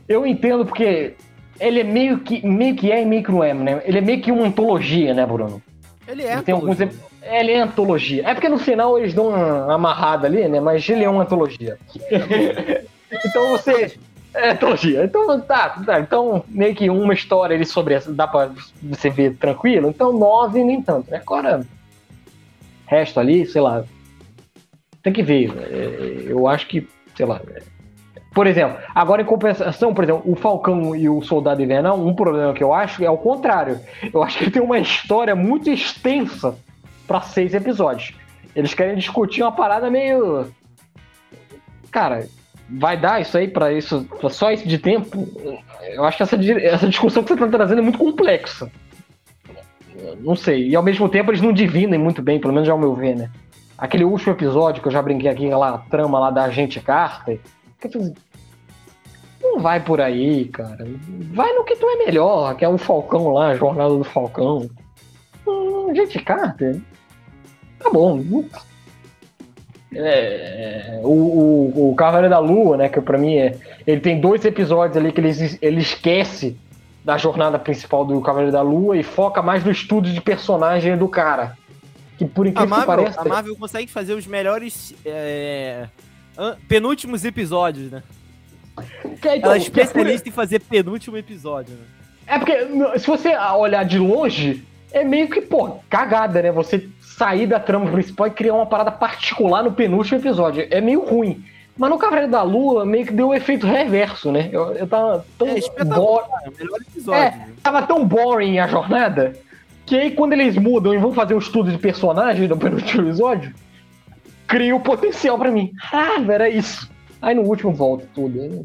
eu entendo porque ele é meio que, meio que é e meio que não é, né? Ele é meio que uma antologia, né, Bruno?
Ele é. Ele
tem alguns, ele é antologia. É porque no final eles dão uma amarrada ali, né? Mas ele é uma antologia. <laughs> então você. É antologia. Então tá, tá, Então, meio que uma história ali sobre essa. Dá pra você ver tranquilo. Então, nove nem tanto. Né? Agora, resto ali, sei lá. Tem que ver. É, eu acho que, sei lá. Por exemplo, agora em compensação, por exemplo, o Falcão e o Soldado Invernal, um problema que eu acho é o contrário. Eu acho que ele tem uma história muito extensa para seis episódios. Eles querem discutir uma parada meio. Cara, vai dar isso aí para isso, só isso de tempo? Eu acho que essa, essa discussão que você tá trazendo é muito complexa. Não sei. E ao mesmo tempo eles não divinem muito bem, pelo menos ao meu ver, né? Aquele último episódio que eu já brinquei aqui, lá, a trama lá da agente Carter. Não vai por aí, cara. Vai no que tu é melhor, que é o Falcão lá, a jornada do Falcão. Hum, gente, Carter. Tá bom. É, o, o, o Cavaleiro da Lua, né? Que pra mim é. Ele tem dois episódios ali que ele, ele esquece da jornada principal do Cavaleiro da Lua e foca mais no estudo de personagem do cara. Que por incrível
Marvel,
que pareça.
A Marvel consegue fazer os melhores é, penúltimos episódios, né? Que, então, Ela é especialista é em fazer penúltimo episódio, né?
É porque, se você olhar de longe, é meio que, pô, cagada, né? Você sair da trama principal e criar uma parada particular no penúltimo episódio. É meio ruim. Mas no Cavaleiro da Lua meio que deu o efeito reverso, né? Eu, eu tava tão.
É é o melhor episódio.
É.
né?
Tava tão boring a jornada que aí quando eles mudam e vão fazer um estudo de personagem no penúltimo episódio, cria o potencial pra mim. Ah, era isso. Aí no último volta tudo. né?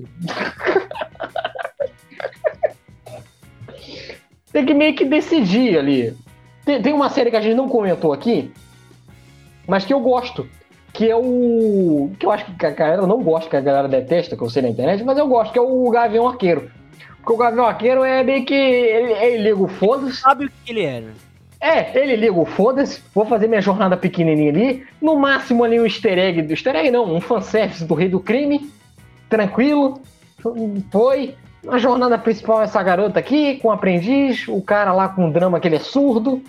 Tem que meio que decidir ali. Tem, tem uma série que a gente não comentou aqui, mas que eu gosto. Que é o. Que eu acho que a galera não gosta, que a galera detesta, que eu sei na internet, mas eu gosto, que é o Gavião Arqueiro. Porque o Gavião Arqueiro é meio que. Ele, ele liga o foda-se.
Sabe o que ele era?
É, ele liga o foda-se, vou fazer minha jornada pequenininha ali, no máximo ali um easter egg, do easter egg não, um fanservice do Rei do Crime, tranquilo, foi. A jornada principal é essa garota aqui, com o aprendiz, o cara lá com o drama que ele é surdo,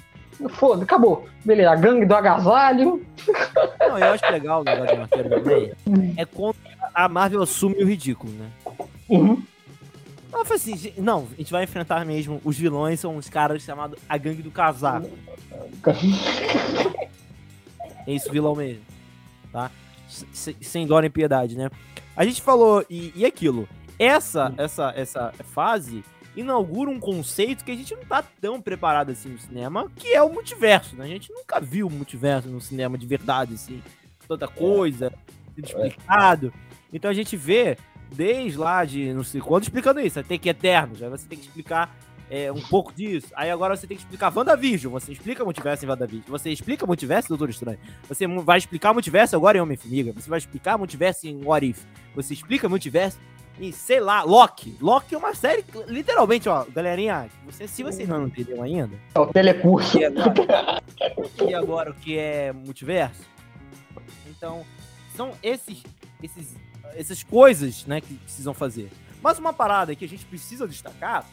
foda, acabou. Beleza, a gangue do agasalho, <laughs>
Não, eu acho legal o negócio de Arqueiro também. É quando a Marvel assume o ridículo, né?
uhum.
Ela fala assim, "Gente, não, a gente vai enfrentar mesmo. Os vilões são uns caras chamados a gangue do casaco. <laughs> É isso, vilão mesmo. Tá? Se- Sem dó nem piedade, né? A gente falou, e, e aquilo. Essa, essa, essa fase inaugura um conceito que a gente não tá tão preparado assim no cinema, que é o multiverso, né? A gente nunca viu o multiverso no cinema de verdade, assim. Tanta coisa, sendo explicado. Então a gente vê desde lá de não sei quando explicando isso. Vai ter que Eternos, aí você tem que explicar é, um pouco disso. Aí agora você tem que explicar WandaVision. Você explica multiverso em WandaVision. Você explica multiverso Doutor Estranho. Você vai explicar multiverso agora em Homem-Formiga. Você vai explicar multiverso em What If. Você explica multiverso em, sei lá, Loki. Loki é uma série, literalmente, ó, galerinha, você, se vocês não entenderam ainda,
É o telecurso.
e agora, e agora o que é multiverso? Então, são esses, esses, essas coisas, né, que precisam fazer. Mas uma parada que a gente precisa destacar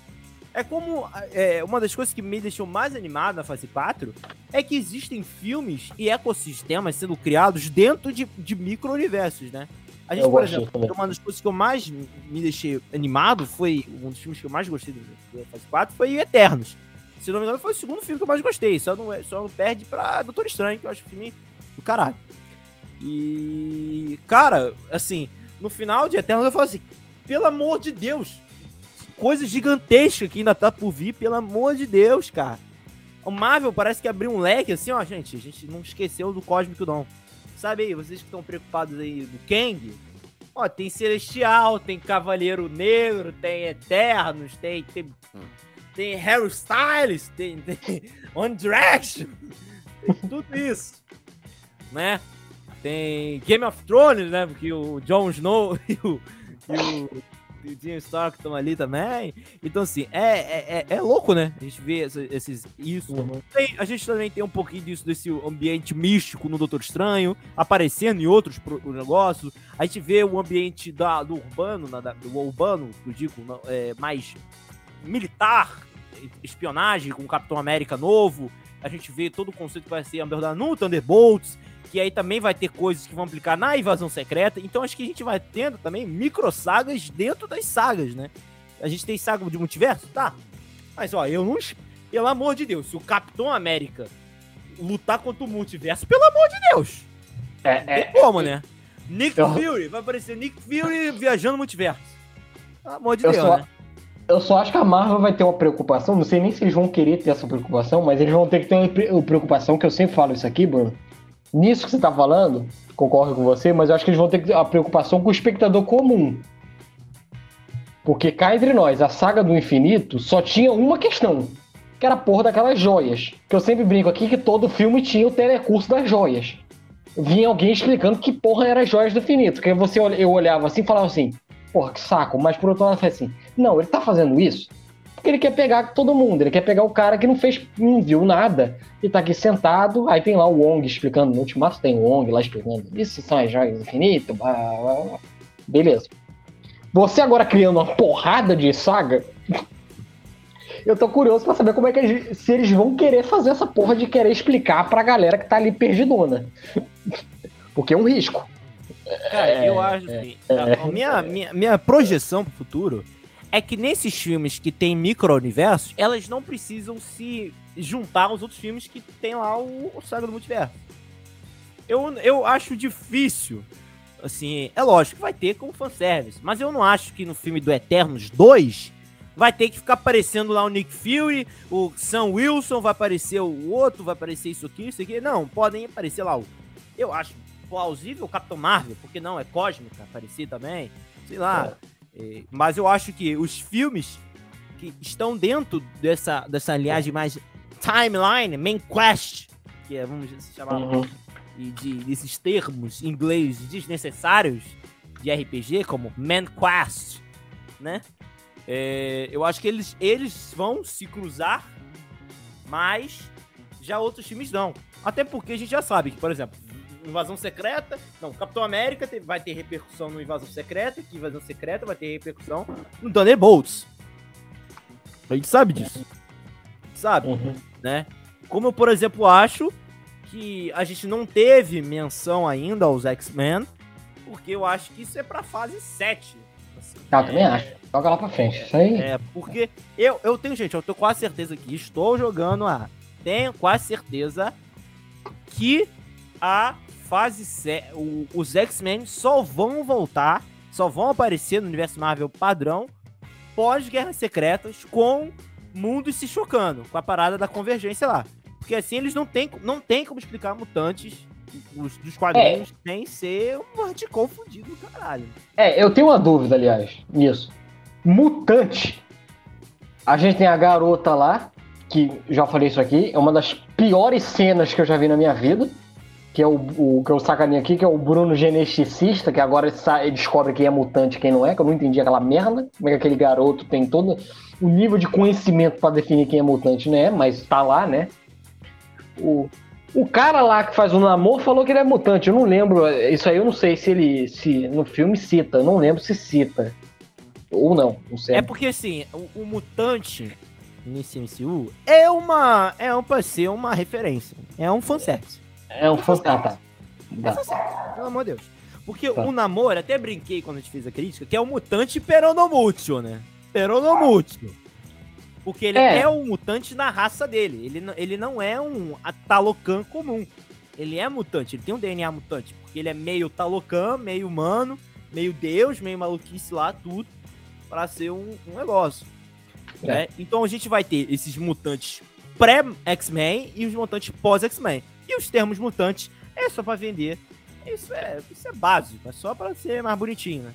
é como é, uma das coisas que me deixou mais animado na fase 4 é que existem filmes e ecossistemas sendo criados dentro de, de micro-universos, né? A gente,
Eu
por exemplo,
também.
uma das coisas que eu mais me deixei animado foi um dos filmes que eu mais gostei da fase 4 foi Eternos. Se não me engano, foi o segundo filme que eu mais gostei. Só não, é- só não perde pra Doutor Estranho, que eu acho o filme do caralho. E. Cara, assim, no final de Eternos eu falo assim: pelo amor de Deus, coisa gigantesca que ainda tá por vir, pelo amor de Deus, cara. O Marvel parece que abriu um leque assim, ó, gente. A gente não esqueceu do Cósmico, não. Sabe aí, vocês que estão preocupados aí do Kang? Ó, tem Celestial, tem Cavaleiro Negro, tem Eternos, tem. tem tem Harry Styles, tem, tem <laughs> One Direction, tem tudo isso, né? Tem Game of Thrones, né? Porque o Jon Snow <laughs> e o, e o, Jim Stark estão ali também. Então, assim, é, é, é, é louco, né? A gente vê essa- esses, isso.
Uhum.
Tem- a gente também tem um pouquinho disso, desse ambiente místico no Doutor Estranho, aparecendo em outros pro- negócios. A gente vê o ambiente da, do urbano, na- da- do urbano, eu digo, não, é, mais militar, espionagem com o Capitão América novo. A gente vê todo o conceito que vai ser abordado no Thunderbolts, que aí também vai ter coisas que vão aplicar na invasão secreta. Então acho que a gente vai tendo também micro sagas dentro das sagas, né? A gente tem saga de multiverso? Tá. Mas ó, eu não. Pelo amor de Deus, se o Capitão América lutar contra o multiverso, pelo amor de Deus!
É,
Não
é,
tem como, né? Nick
Eu-
Fury, vai aparecer Nick Fury viajando no multiverso. Pelo amor de
Eu
Deus,
só-
né?
Eu só acho que a Marvel vai ter uma preocupação, não sei nem se eles vão querer ter essa preocupação, mas eles vão ter que ter uma pre- preocupação, que eu sempre falo isso aqui, Bruno. Nisso que você tá falando, concordo com você, mas eu acho que eles vão ter que a preocupação com o espectador comum. Porque cá entre nós, a saga do infinito só tinha uma questão, que era a porra daquelas joias. Que eu sempre brinco aqui que todo filme tinha o telecurso das joias. Vinha alguém explicando que porra eram as joias do infinito. Porque você, eu olhava assim e falava assim, porra, que saco. Mas por outro lado, eu falei assim, não, ele tá fazendo isso porque ele quer pegar todo mundo. Ele quer pegar o cara que não fez, não viu nada e tá aqui sentado. Aí tem lá o Wong explicando, no Ultimato tem o Wong lá explicando, isso são as joias do infinito, blá, blá, blá. beleza. Você agora criando uma porrada de saga, eu tô curioso pra saber como é que eles, se eles vão querer fazer essa porra de querer explicar pra galera que tá ali perdidona. Porque é um risco.
Cara, eu acho assim. a- a minha, minha, minha projeção pro futuro é que nesses filmes que tem micro-universos, elas não precisam se juntar aos outros filmes que tem lá o, o Saga do Multiverso. Eu, eu acho difícil assim, é lógico que vai ter como fanservice, mas eu não acho que no filme do Eternos 2 vai ter que ficar aparecendo lá o Nick Fury, o Sam Wilson, vai aparecer o outro, vai aparecer isso aqui, isso aqui. Não, podem aparecer lá o. Eu acho plausível o Capitão Marvel, porque não, é cósmica, aparecer também, sei lá. É. mas eu acho que os filmes que estão dentro dessa, dessa linhagem mais timeline, main quest, que é, vamos chamar uhum. de, desses termos em inglês desnecessários de RPG, como main quest, né? É, eu acho que eles, eles vão se cruzar, mas já outros times não. Até porque a gente já sabe que, por exemplo, Invasão Secreta. Não, Capitão América vai ter repercussão no Invasão Secreta, que Invasão Secreta vai ter repercussão no Thunderbolts. A gente sabe disso. Sabe? Uhum. Né? Como eu, por exemplo, acho que a gente não teve menção ainda aos X-Men, porque eu acho que isso é pra fase 7.
Assim, ah, também acho. Joga lá pra frente. Isso aí.
É, porque eu, eu tenho, gente, eu tenho quase certeza que estou jogando a. Tenho quase certeza que a fase 7. Os X-Men só vão voltar, só vão aparecer no universo Marvel padrão pós-Guerras Secretas com mundos se chocando, com a parada da convergência lá. Porque assim eles não têm, não tem como explicar mutantes os, dos quadrinhos é. sem ser um radical fudido do caralho.
É, eu tenho uma dúvida, aliás, nisso. Mutante. A gente tem a garota lá, que já falei isso aqui, é uma das piores cenas que eu já vi na minha vida. Que é o, o que eu sacaninho aqui, que é o Bruno geneticista, que agora ele, descobre quem é mutante e quem não é, que eu não entendi aquela merda. Como é que aquele garoto tem todo o nível de conhecimento para definir quem é mutante, né? Mas tá lá, né? O, o cara lá que faz o namoro falou que ele é mutante. Eu não lembro. Isso aí eu não sei se ele. se no filme cita. Não lembro se cita. Ou não, não sei.
É porque assim, o, o mutante nesse MCU é uma. É um, pra ser uma referência. É um fanservice.
É um
tá. É pelo amor de Deus. Porque tá. o namoro, até brinquei quando a gente fez a crítica, que é o mutante peronomútil, né? Peronomútil. Porque ele é. é um mutante na raça dele. Ele, ele não é um Talocan comum. Ele é mutante, ele tem um DNA mutante. Porque ele é meio Talocan, meio humano, meio Deus, meio maluquice lá, tudo para ser um, um negócio. É. Né? Então a gente vai ter esses mutantes pré-X-Men e os mutantes pós-X-Men. E os termos mutantes é só para vender. Isso é, isso é básico, é só para ser mais bonitinho, né?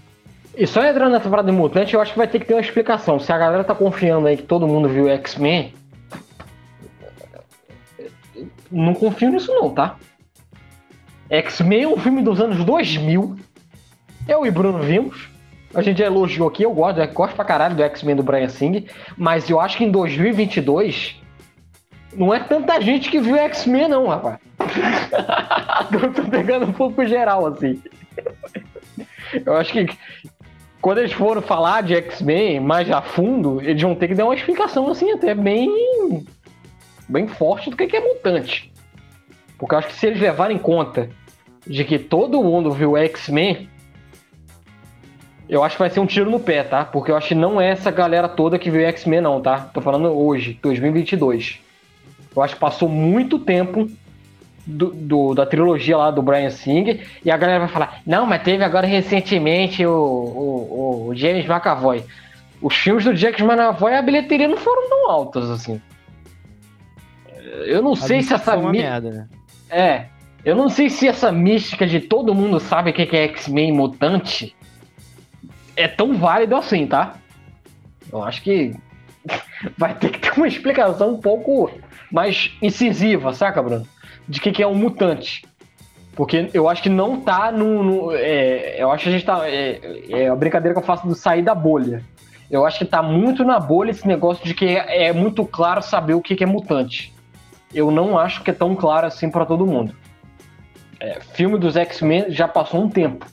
E só entrando nessa parada de mutante, eu acho que vai ter que ter uma explicação. Se a galera tá confiando aí que todo mundo viu X-Men, não confio nisso não, tá? X-Men é um filme dos anos 2000. Eu e Bruno vimos. A gente elogiou aqui, eu gosto, eu gosto pra caralho do X-Men do Brian Singh, mas eu acho que em 2022 não é tanta gente que viu X-Men, não, rapaz. <laughs> eu tô pegando um pouco geral, assim. Eu acho que quando eles foram falar de X-Men mais a fundo, eles vão ter que dar uma explicação, assim, até bem. bem forte do que é mutante. Porque eu acho que se eles levarem em conta de que todo mundo viu X-Men, eu acho que vai ser um tiro no pé, tá? Porque eu acho que não é essa galera toda que veio X-Men, não, tá? Tô falando hoje, 2022. Eu acho que passou muito tempo do, do, da trilogia lá do Brian Singer e a galera vai falar: não, mas teve agora recentemente o, o, o James McAvoy. Os filmes do James McAvoy, a bilheteria não foram tão altas assim. Eu não a sei se essa. Uma merda, né? É. Eu não sei se essa mística de todo mundo sabe o que é X-Men mutante é tão válido assim, tá? Eu acho que <laughs> vai ter que ter uma explicação um pouco mais incisiva, saca, Bruno? De que, que é um mutante. Porque eu acho que não tá no. no é, eu acho que a gente tá. É, é a brincadeira que eu faço do sair da bolha. Eu acho que tá muito na bolha esse negócio de que é, é muito claro saber o que, que é mutante. Eu não acho que é tão claro assim para todo mundo. É, filme dos X-Men já passou um tempo.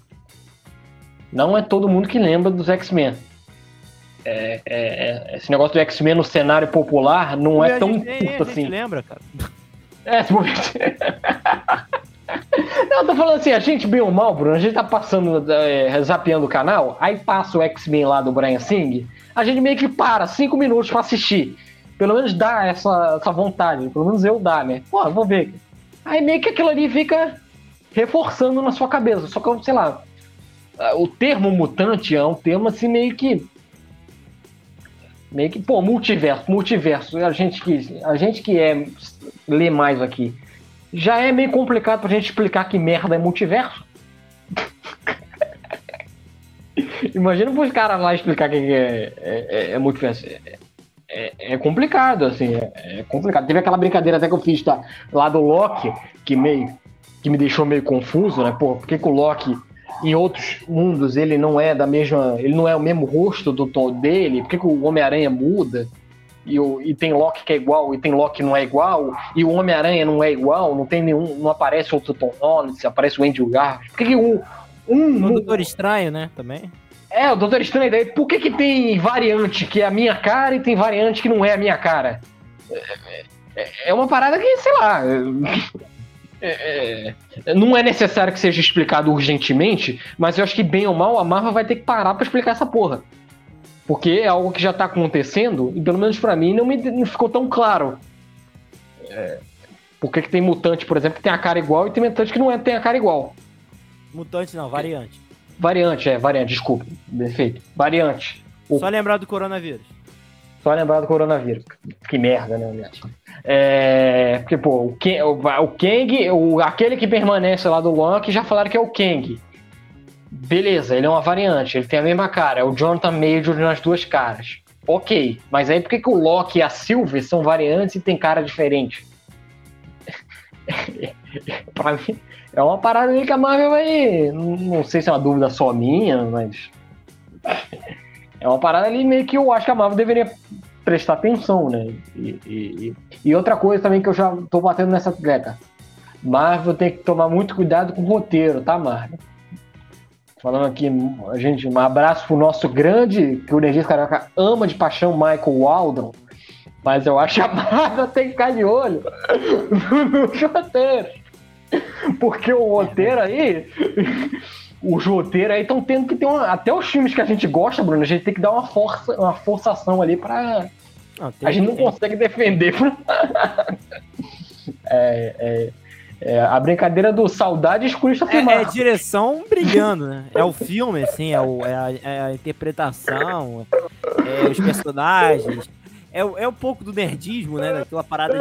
Não é todo mundo que lembra dos X-Men. É, é, é, esse negócio do X-Men no cenário popular não é tão gente, curto assim.
lembra, cara.
É, se <laughs> Não, eu tô falando assim, a gente bem ou mal, Bruno, a gente tá passando, é, zapeando o canal, aí passa o X-Men lá do Brian Singh, a gente meio que para cinco minutos pra assistir. Pelo menos dá essa, essa vontade, pelo menos eu dá, né? Pô, vou ver. Aí meio que aquilo ali fica reforçando na sua cabeça. Só que, sei lá, o termo mutante é um termo assim meio que meio que pô multiverso multiverso a gente que a gente que é lê mais aqui. Já é meio complicado pra gente explicar que merda é multiverso? <laughs> Imagina pros caras lá explicar o que é, é, é, é multiverso. É, é, é, complicado assim é, é, complicado. Teve aquela brincadeira até que eu fiz tá, lá do Loki que meio que me deixou meio confuso né? Pô por que, que o Loki em outros mundos ele não é da mesma. Ele não é o mesmo rosto do tom dele? Por que, que o Homem-Aranha muda? E, o, e tem Loki que é igual, e tem Loki que não é igual, e o Homem-Aranha não é igual, não tem nenhum. Não aparece outro Tom Holland, aparece o Andrew Garfield. Por que, que um. um
o Doutor Estranho, né? Também.
É, o Doutor Estranho daí. Por que, que tem variante que é a minha cara e tem variante que não é a minha cara? É, é, é uma parada que, sei lá. É, é, não é necessário que seja explicado urgentemente, mas eu acho que bem ou mal a Marvel vai ter que parar para explicar essa porra. Porque é algo que já tá acontecendo e pelo menos para mim não me não ficou tão claro. É, por que, que tem mutante, por exemplo, que tem a cara igual e tem mutante que não é, tem a cara igual?
Mutante não, variante.
Variante, é, variante, desculpa. Perfeito. Variante.
O... Só lembrar do coronavírus.
Só lembrar do coronavírus. Que merda, né, aliás. É, porque, pô, o, Ken, o, o Kang, o, aquele que permanece lá do que já falaram que é o Kang. Beleza, ele é uma variante, ele tem a mesma cara, é o Jonathan Major nas duas caras. Ok, mas aí por que, que o Loki e a Sylvie são variantes e tem cara diferente? <laughs> pra mim, é uma parada que a Marvel vai. Não sei se é uma dúvida só minha, mas. É uma parada ali meio que eu acho que a Marvel deveria prestar atenção, né? E, e, e, outra coisa também que eu já tô batendo nessa atleta. Marvel tem que tomar muito cuidado com o roteiro, tá, Marvel? Falando aqui, gente, um abraço pro nosso grande, que o Energias Carioca ama de paixão, Michael Waldron. Mas eu acho que a Marvel tem que ficar de olho <laughs> no roteiro. Porque o roteiro aí os roteiros aí estão tendo que ter uma. Até os filmes que a gente gosta, Bruno, a gente tem que dar uma força, uma forçação ali pra. Não, a gente não consegue defender. <laughs> é, é, é, a brincadeira do saudade escura
é, é direção brilhando, né? É o filme, assim, é, o, é, a, é a interpretação, é os personagens. É, é um pouco do nerdismo, né? Daquela parada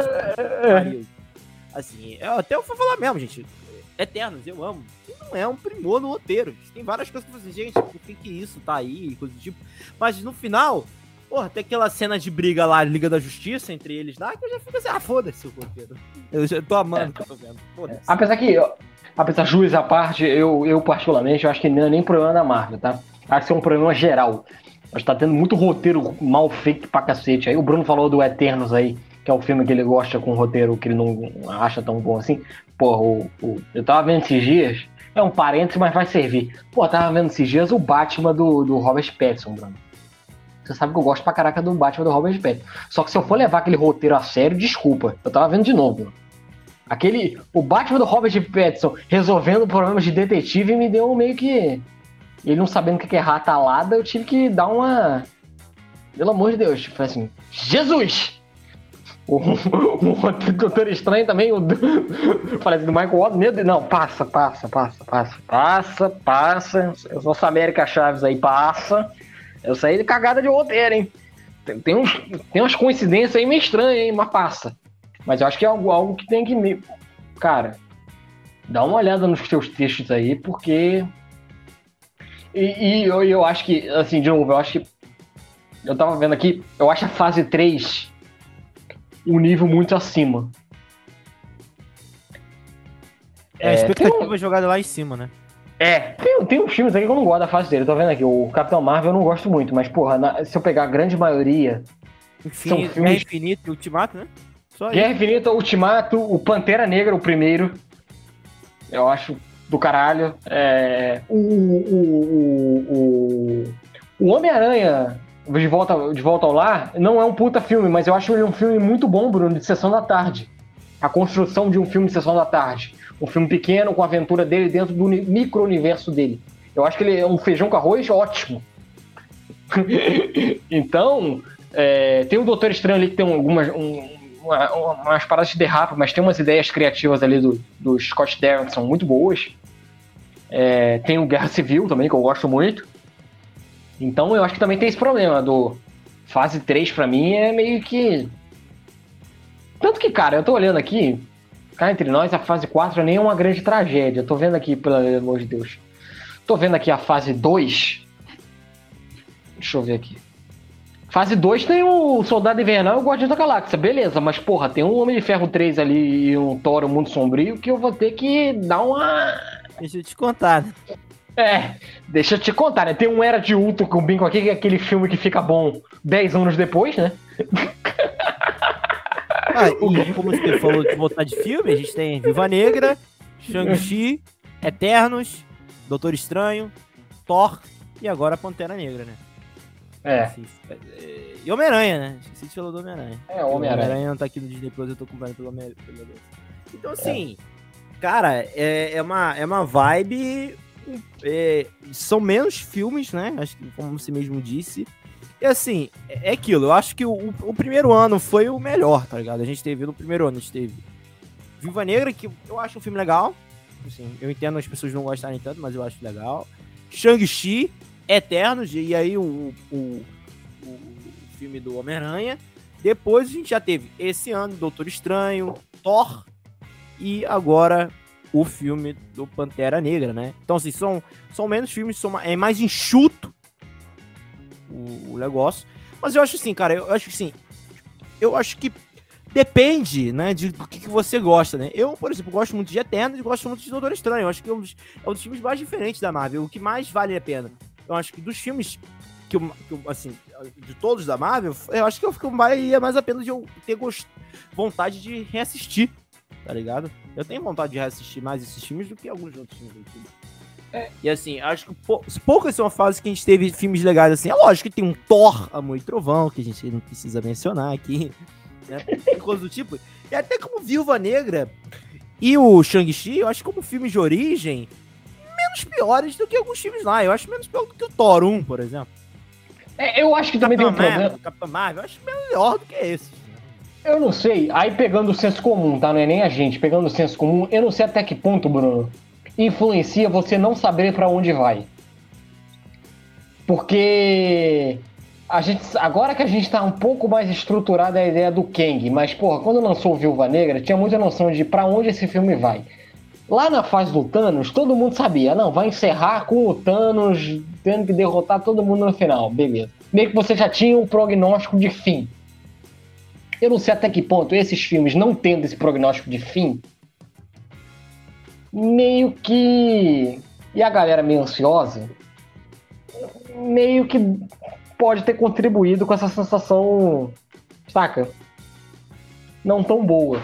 de. Assim, eu até eu vou falar mesmo, gente. Eternos, eu amo. não é um primor no roteiro. Tem várias coisas que você, gente, por que, que isso tá aí, coisa do tipo. Mas no final, porra, tem aquela cena de briga lá, Liga da Justiça, entre eles lá, que eu já fico assim, ah, foda-se o roteiro. Eu já tô amando o que eu tô vendo.
Foda-se. É. Apesar que, apesar juiz à parte, eu, eu particularmente, eu acho que não é nem problema da Marvel, tá? Acho que é um problema geral. Acho que tá tendo muito roteiro mal feito pra cacete. Aí o Bruno falou do Eternos aí, que é o filme que ele gosta com um roteiro que ele não acha tão bom assim. Porra, o, o, eu tava vendo esses dias, é um parênteses, mas vai servir. Pô, eu tava vendo esses dias o Batman do, do Robert Pattinson, Bruno. Você sabe que eu gosto pra caraca do Batman do Robert Pattinson. Só que se eu for levar aquele roteiro a sério, desculpa. Eu tava vendo de novo. Aquele. O Batman do Robert Pattinson resolvendo problemas de detetive me deu meio que. Ele não sabendo o que é ratalada, eu tive que dar uma. Pelo amor de Deus, tipo assim, Jesus! O, o Doutor Estranho também, o, falei do Michael Watts, meu Deus, não, passa, passa, passa, passa, passa, passa. Sou América Chaves aí, passa. Eu saí de cagada de roteiro, hein? Tem, tem, uns, tem umas coincidências aí meio estranhas, hein? Mas passa. Mas eu acho que é algo, algo que tem que. Me... Cara, dá uma olhada nos seus textos aí, porque. E, e eu, eu acho que, assim, de novo, eu acho que. Eu tava vendo aqui, eu acho a fase 3 um nível muito acima.
É, a expectativa é, um... jogada lá em cima, né?
É, tem, tem uns filmes aqui que eu não gosto da fase dele. Tô vendo aqui, o Capitão Marvel eu não gosto muito, mas, porra, na, se eu pegar a grande maioria.
Infinito, são filmes... Guerra Infinita e Ultimato, né?
Só Guerra Infinita, Ultimato, o Pantera Negra, o primeiro. Eu acho do caralho. É, o, o, o, o, o Homem-Aranha de volta, de volta ao lar, não é um puta filme, mas eu acho ele um filme muito bom, Bruno, de sessão da tarde. A construção de um filme de sessão da tarde. Um filme pequeno, com a aventura dele dentro do micro-universo dele. Eu acho que ele é um feijão com arroz ótimo. <laughs> então, é, tem o Doutor Estranho ali que tem algumas um, uma, umas paradas de derrapa, mas tem umas ideias criativas ali do, do Scott Derrickson muito boas. É, tem o Guerra Civil também, que eu gosto muito. Então eu acho que também tem esse problema do fase 3 pra mim é meio que. Tanto que, cara, eu tô olhando aqui, cá entre nós, a fase 4 nem é uma grande tragédia. Eu tô vendo aqui, pelo amor de Deus. Tô vendo aqui a fase 2. Deixa eu ver aqui. Fase 2 tem o Soldado Invernal e o Guardião da Galáxia, beleza, mas porra, tem um Homem de Ferro 3 ali e um Thor, o Mundo Sombrio, que eu vou ter que dar uma.
Deixa eu te contar, né?
É, deixa eu te contar, né? Tem um Era de Ultron com o Bingo aqui, que é aquele filme que fica bom 10 anos depois, né? <laughs>
Ah, e como você falou de voltar de filme, a gente tem Viva Negra, Shang-Chi, Eternos, Doutor Estranho, Thor e agora Pantera Negra, né?
É.
É, e Homem-Aranha, né? Esqueci de falar do Homem-Aranha.
É, Homem-Aranha.
Homem-Aranha não tá aqui no Disney Plus, eu tô comprando pelo Homem-Aranha. Então, assim, cara, é, é, uma, é uma vibe. É, são menos filmes, né? Acho que, como você mesmo disse. E assim, é é aquilo. Eu acho que o, o- primeiro ano foi o melhor, tá ligado? A gente teve no primeiro ano, a gente teve Viva Negra, que eu acho um filme legal. Assim, eu entendo as pessoas não gostarem tanto, mas eu acho legal. Shang-Chi, Eternos, e aí o, o- o filme do Homem-Aranha. Depois a gente já teve esse ano Doutor Estranho, Thor e agora o filme do Pantera Negra, né? Então, assim, são, são menos filmes, são, é mais enxuto o, o negócio. Mas eu acho assim, cara, eu acho que sim. Eu acho que depende, né, de, do que, que você gosta, né? Eu, por exemplo, gosto muito de Eternos e gosto muito de Doutor Estranho. Eu acho que é um, dos, é um dos filmes mais diferentes da Marvel, o que mais vale a pena. Eu acho que dos filmes que eu, que eu, assim, de todos da Marvel, eu acho que eu fico mais, mais a pena de eu ter gost... vontade de reassistir, tá ligado? Eu tenho vontade de reassistir mais esses filmes do que alguns outros filmes do YouTube. E assim, acho que pou- poucas são fases que a gente teve filmes legais assim. É lógico que tem um Thor, Amor e Trovão, que a gente não precisa mencionar aqui, <laughs> né? Coisa do tipo. E até como Viúva Negra e o Shang-Chi, eu acho como filmes de origem menos piores do que alguns filmes lá. Eu acho menos pior do que o Thor 1, por exemplo.
É, eu acho que também tem um
Capitão
problema.
Marvel, Capitão Marvel, eu acho melhor do que esse.
Eu não sei. Aí pegando o senso comum, tá? Não é nem a gente. Pegando o senso comum, eu não sei até que ponto, Bruno, influencia você não saber pra onde vai. Porque a gente, agora que a gente tá um pouco mais estruturada a ideia do Kang, mas porra, quando lançou Viúva Negra, tinha muita noção de pra onde esse filme vai. Lá na fase do Thanos, todo mundo sabia, não, vai encerrar com o Thanos tendo que derrotar todo mundo no final, beleza. Meio que você já tinha um prognóstico de fim. Eu não sei até que ponto esses filmes, não tendo esse prognóstico de fim, meio que. E a galera meio ansiosa, meio que pode ter contribuído com essa sensação, saca? Não tão boa.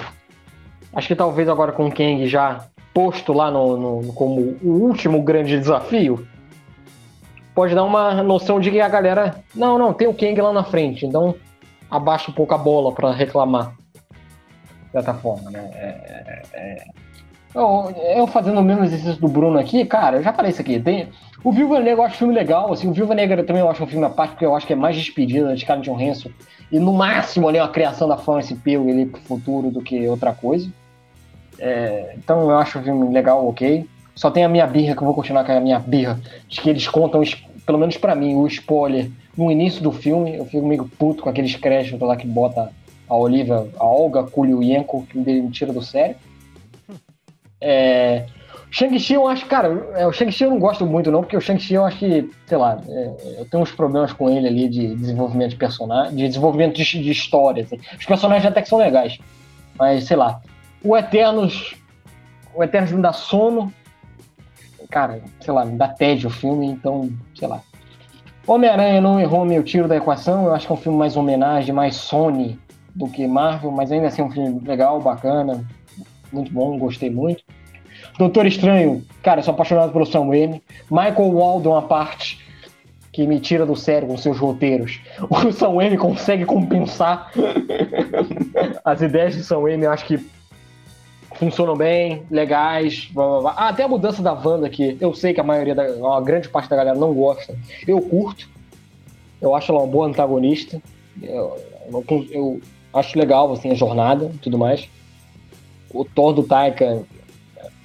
Acho que talvez agora com o Kang já posto lá no, no- como o último grande desafio, pode dar uma noção de que a galera. Não, não, tem o Kang lá na frente, então abaixa um pouco a bola pra reclamar. De certa forma, né? É, é- Eu, eu fazendo o mesmo exercício do Bruno aqui, cara, eu já falei isso aqui. Tem, o Viúva Negra eu acho um filme legal, assim, o Viúva Negra também eu acho um filme à parte, porque eu acho que é mais despedida de Scarlett Johansson e no máximo ali uma criação da Florence Pugh ali pro futuro do que outra coisa. É, então eu acho o filme legal, ok. Só tem a minha birra, que eu vou continuar com a minha birra, de que eles contam, pelo menos pra mim, o spoiler no início do filme. Eu fico meio puto com aqueles créditos lá que bota a Olivia, a Olga Kuliuyenko, que me tira do sério. É, Shang-Chi eu acho, cara, é, o Shang-Chi eu não gosto muito não, porque o Shang-Chi eu acho que, sei lá, é, eu tenho uns problemas com ele ali de desenvolvimento de personagem, de desenvolvimento de, de história. assim. Os personagens até que são legais, mas sei lá. O Eternos, o Eternos me dá sono, cara, sei lá, me dá tédio o filme, então, sei lá. Homem-Aranha não errou meu tiro da equação, eu acho que é um filme mais homenagem, mais Sony do que Marvel, mas ainda assim é um filme legal, bacana, muito bom, gostei muito. Doutor Estranho, cara, eu sou apaixonado pelo Sam Raimi. Michael Waldon, a parte que me tira do sério com seus roteiros. O Sam Raimi consegue compensar <laughs> as ideias do Sam Raimi, eu acho que funcionam bem, legais. Blá, blá, blá. Ah, até a mudança da Wanda aqui. Eu sei que a maioria, da, uma grande parte da galera não gosta. Eu curto. Eu acho ela uma boa antagonista. Eu, eu, eu acho legal assim, a jornada e tudo mais. O Thor do Taika,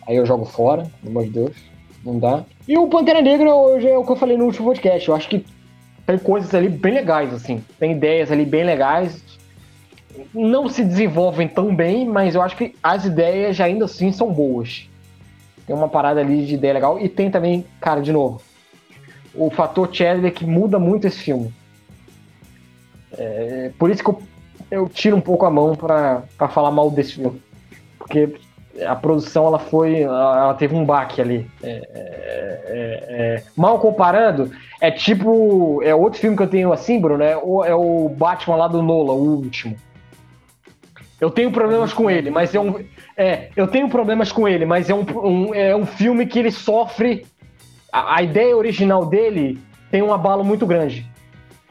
aí eu jogo fora, pelo amor de Deus. Não dá. E o Pantera Negra hoje é o que eu falei no último podcast. Eu acho que tem coisas ali bem legais, assim. Tem ideias ali bem legais. Não se desenvolvem tão bem, mas eu acho que as ideias ainda assim são boas. Tem uma parada ali de ideia legal. E tem também, cara, de novo, o fator Chadwick muda muito esse filme. É, por isso que eu, eu tiro um pouco a mão para falar mal desse filme. Porque a produção ela foi. Ela teve um baque ali. É, é, é, mal comparando, é tipo. É outro filme que eu tenho assim, Bruno, né? É o Batman lá do Nola, o último. Eu tenho problemas com ele, mas é um. É, eu tenho problemas com ele, mas é um, um é um filme que ele sofre. A, a, ideia original dele tem um abalo muito grande.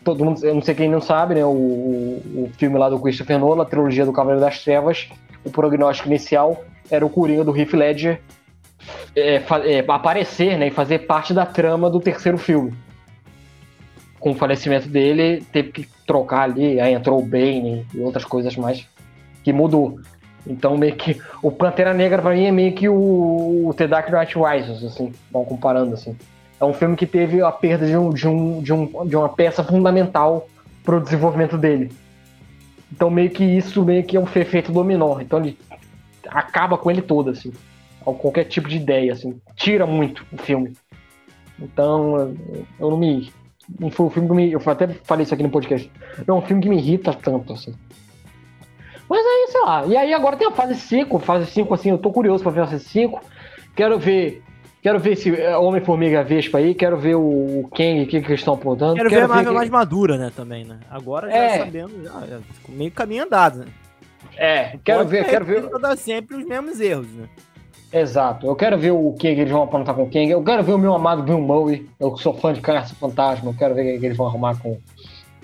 Todo mundo, eu não sei quem não sabe, né? O, o, filme lá do Christopher Nolan, a trilogia do Cavaleiro das Trevas, o prognóstico inicial era o Coringa do Heath Ledger é, é, aparecer né, e fazer parte da trama do terceiro filme. Com o falecimento dele, teve que trocar ali, aí entrou o Bane e outras coisas mais que mudou. Então, meio que o Pantera Negra para mim é meio que o, o The Dark Knight Rises, assim, vão comparando assim. É um filme que teve a perda de, um, de, um, de, um, de uma peça fundamental para o desenvolvimento dele. Então, meio que isso meio que é um efeito dominó. Então, ele acaba com ele todo, assim. Qualquer tipo de ideia, assim. Tira muito o filme. Então, eu não me. Não foi um filme que me. Eu até falei isso aqui no podcast. Não é um filme que me irrita tanto, assim. Mas aí, sei lá. E aí agora tem a fase 5. Fase 5, assim, eu tô curioso pra ver a fase 5. Quero ver. Quero ver esse é, Homem-Formiga Vespa aí, quero ver o Kang, o que, que eles estão apontando.
Quero, quero ver a Marvel que... mais madura, né, também, né? Agora já é. sabendo, já, já, meio caminho andado, né?
É, quero ver, quero ver.
dar sempre os mesmos erros, né?
Exato. Eu quero ver o que eles vão aprontar com quem. Eu quero ver o meu amado Bill Murray. Eu sou fã de Caça Fantasma. Eu quero ver o que eles vão arrumar com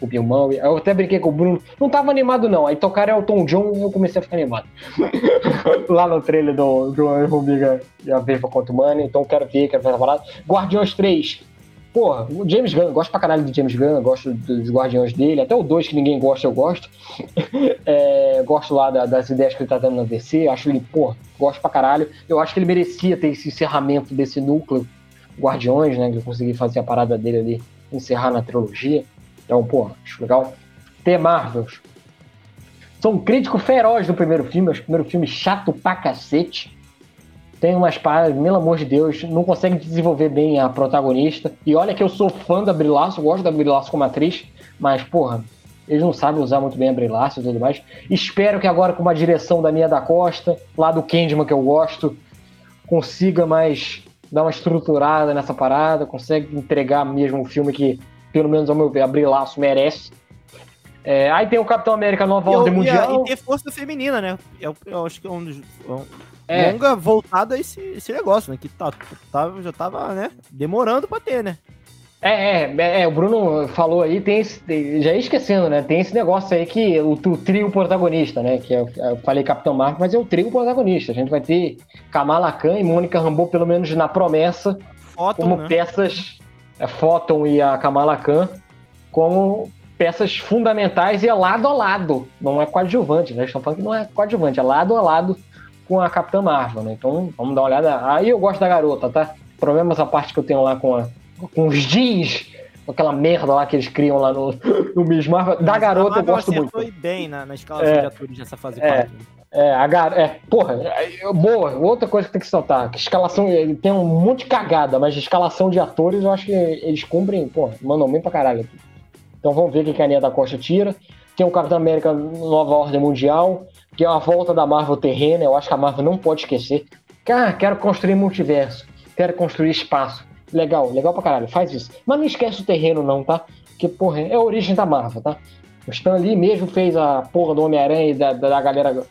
o Bill Murray. Eu até brinquei com o Bruno. Não tava animado, não. Aí tocaram Elton John e eu comecei a ficar animado. <laughs> Lá no trailer do, do Rubiga e a Vespa contra o Money. Então eu quero ver, quero ver essa parada. Guardiões 3 Porra, o James Gunn, gosto pra caralho do James Gunn, gosto dos Guardiões dele, até o 2 que ninguém gosta, eu gosto. <laughs> é, gosto lá da, das ideias que ele tá dando na DC, acho ele, porra, gosto pra caralho. Eu acho que ele merecia ter esse encerramento desse núcleo Guardiões, né? Que eu consegui fazer a parada dele ali, encerrar na trilogia. Então, porra, acho legal. The Marvels. Sou um crítico feroz do primeiro filme, acho o primeiro filme chato pra cacete tem umas paradas, pelo amor de Deus, não consegue desenvolver bem a protagonista. E olha que eu sou fã da Brie gosto da Brie como atriz, mas, porra, eles não sabem usar muito bem a Brie e tudo mais. Espero que agora com uma direção da Mia da Costa, lá do Candyman que eu gosto, consiga mais dar uma estruturada nessa parada, consegue entregar mesmo um filme que, pelo menos ao meu ver, a Larson merece. É, aí tem o Capitão América Nova Ordem Mundial.
E ter força feminina, né? Eu, eu acho que é um dos, é. longa voltada a esse, esse negócio, né? Que tá, tá, já tava, né, demorando pra ter, né?
É, é, é, o Bruno falou aí, tem esse, já ia esquecendo, né? Tem esse negócio aí que o, o trio protagonista, né? Que eu, eu, falei Capitão Marvel, mas é o trio protagonista. A gente vai ter Kamala Khan e Mônica Rambeau, pelo menos na promessa, como né? peças, é, é Photon e a Kamala Khan como peças fundamentais e é lado a lado, não é coadjuvante, né? Estão falando que não é coadjuvante, é lado a lado com a Capitã Marvel, né? Então vamos dar uma olhada. Aí eu gosto da garota, tá? Problemas a parte que eu tenho lá com, a, com os Gs, aquela merda lá que eles criam lá no, no Miss Marvel. Da Mas garota eu gosto muito.
Foi bem na, na escala é, de atores nessa fase é, né?
É, a gar... é, porra, é, boa. Outra coisa que tem que saltar, que escalação, tem um monte de cagada, mas escalação de atores eu acho que eles cumprem, porra, mandam bem pra caralho aqui. Então vamos ver o que a Aninha da Costa tira. Tem o Capitão América Nova Ordem Mundial que é a volta da Marvel terrena, eu acho que a Marvel não pode esquecer. Ah, quero construir multiverso, quero construir espaço. Legal, legal pra caralho, faz isso. Mas não esquece o terreno não, tá? Porque, porra, é a origem da Marvel, tá? O Stan Lee mesmo fez a porra do Homem-Aranha e da, da galera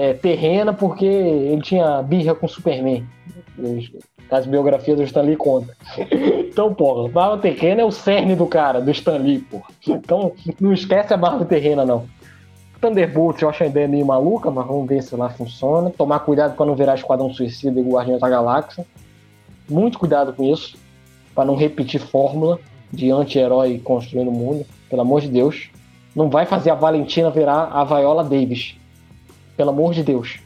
é, terrena porque ele tinha birra com Superman. As biografias do Stan Lee conta. <laughs> Então, porra, Marvel terrena é o cerne do cara, do Stan Lee, porra. Então, não esquece a Marvel terrena, não. Thunderbolts eu acho a ideia meio maluca, mas vamos ver se lá funciona. Tomar cuidado para não virar Esquadrão Suicida e Guardiões da Galáxia. Muito cuidado com isso, para não repetir fórmula de anti-herói construindo o mundo. Pelo amor de Deus. Não vai fazer a Valentina virar a Viola Davis. Pelo amor de Deus.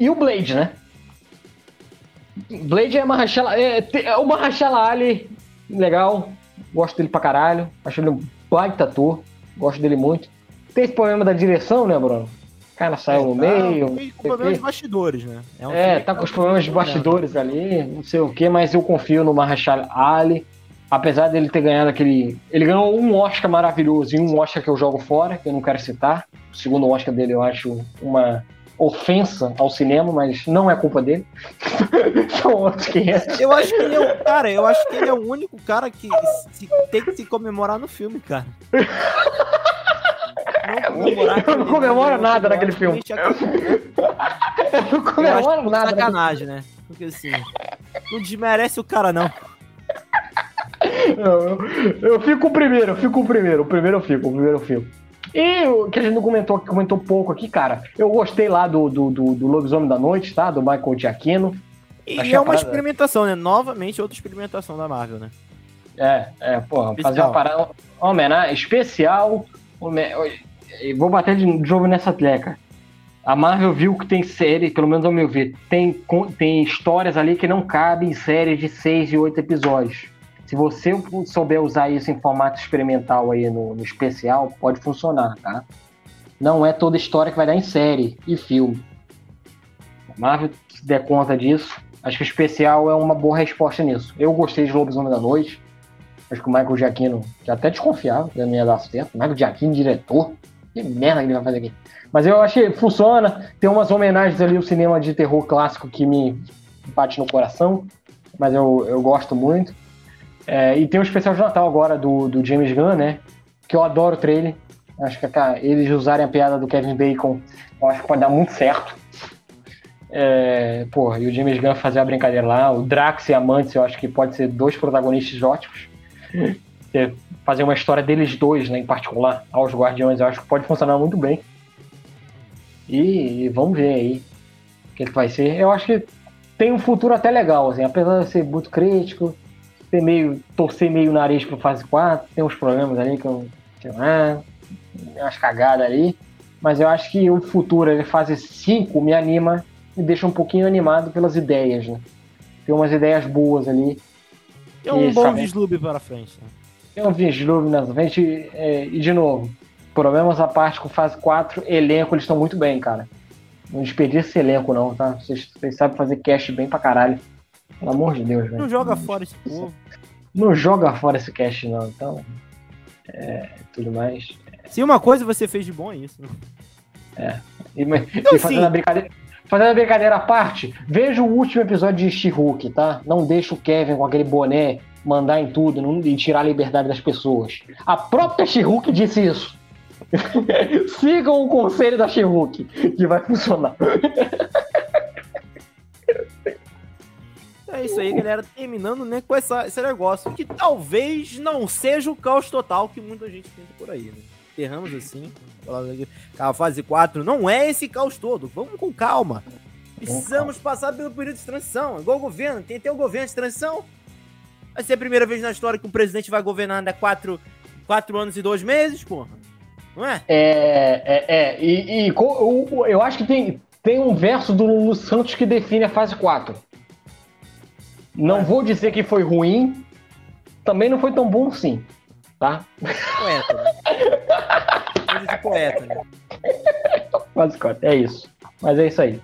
E o Blade, né? Blade é Mahershala, é, é o Mahershala Ali, legal, gosto dele pra caralho, acho ele um baita ator, gosto dele muito. Tem esse problema da direção, né, Bruno? O cara saiu é, no tá, meio.
Tem problemas de bastidores, né?
É, um é tá com os problemas de bastidores ali, não sei o que, mas eu confio no Mahershala Ali. Apesar dele ter ganhado aquele. Ele ganhou um Oscar maravilhoso e um Oscar que eu jogo fora, que eu não quero citar. O segundo Oscar dele eu acho uma ofensa ao cinema, mas não é culpa dele. <laughs>
São outros 500. Eu acho que ele é o cara, eu acho que ele é o único cara que se, tem que se comemorar no filme, cara.
Não <laughs> <laughs> eu não comemoro nada naquele filme. Eu não comemoro nada.
Sacanagem, né? Porque assim, não desmerece o cara, não.
Eu, eu fico o primeiro, eu fico o primeiro. O primeiro eu fico, o primeiro eu fico. E o que a gente não comentou, comentou pouco aqui, cara. Eu gostei lá do, do, do, do Lobisomem da Noite, tá? Do Michael Giacchino.
E Achei é uma parada... experimentação, né? Novamente, outra experimentação da Marvel, né?
É, é, porra, especial. fazer uma parada. Homenagem especial. Vou bater de novo nessa tecla. A Marvel viu que tem série, pelo menos ao meu ver, tem, tem histórias ali que não cabem em séries de seis e oito episódios. Se você souber usar isso em formato experimental aí no, no especial, pode funcionar, tá? Não é toda história que vai dar em série e filme. A Marvel, se der conta disso, acho que o especial é uma boa resposta nisso. Eu gostei de Lobisomem da Noite. Acho que o Michael Giacchino, que até desconfiava que não ia dar certo. Michael Giacchino, diretor. Que merda que ele vai fazer aqui. Mas eu achei funciona. Tem umas homenagens ali ao cinema de terror clássico que me bate no coração. Mas eu, eu gosto muito. É, e tem o especial de Natal agora do, do James Gunn, né? Que eu adoro o trailer. Acho que cara, eles usarem a piada do Kevin Bacon, eu acho que pode dar muito certo. É, porra, e o James Gunn fazer a brincadeira lá, o Drax e a Mantis, eu acho que pode ser dois protagonistas ótimos. <laughs> É, fazer uma história deles dois, né, em particular, aos Guardiões, eu acho que pode funcionar muito bem. E, e vamos ver aí o que, que vai ser. Eu acho que tem um futuro até legal, assim, apesar de ser muito crítico, ter meio, torcer meio o nariz pro fase 4, tem uns problemas ali que eu, sei lá, umas cagadas ali, mas eu acho que o futuro, ele fase 5, me anima, me deixa um pouquinho animado pelas ideias, né? Tem umas ideias boas ali.
É um bom sabe, vislumbre para frente. Né?
Tem um vislumbre na frente, é, e de novo, problemas à parte com fase 4, elenco, eles estão muito bem, cara. Não desperdiça esse elenco, não, tá? Vocês, vocês sabem fazer cast bem pra caralho. Pelo amor de Deus, velho.
Não joga fora esse povo.
Não joga fora esse cast, não. Então, é, tudo mais.
Se uma coisa você fez de bom é isso.
É. E, então, e fazendo, a brincadeira, fazendo a brincadeira à parte, veja o último episódio de She-Hulk, tá? Não deixa o Kevin com aquele boné mandar em tudo não, e tirar a liberdade das pessoas. A própria She-Hulk disse isso. <laughs> Sigam o conselho da She-Hulk, que vai funcionar. <laughs>
É isso aí, galera. Terminando né, com essa, esse negócio que talvez não seja o caos total que muita gente pensa por aí. Né? Erramos assim. A fase 4 não é esse caos todo. Vamos com calma. Precisamos passar pelo período de transição. Igual o governo. Tem até o governo de transição. Vai ser a primeira vez na história que um presidente vai governar ainda 4 quatro anos e dois meses, porra. Não é?
É, é, é. E, e eu acho que tem, tem um verso do Lulu Santos que define a fase 4. Não vou dizer que foi ruim, também não foi tão bom sim, tá? Poeta, né? <laughs> Coisa de poeta, né? É isso. Mas é isso aí.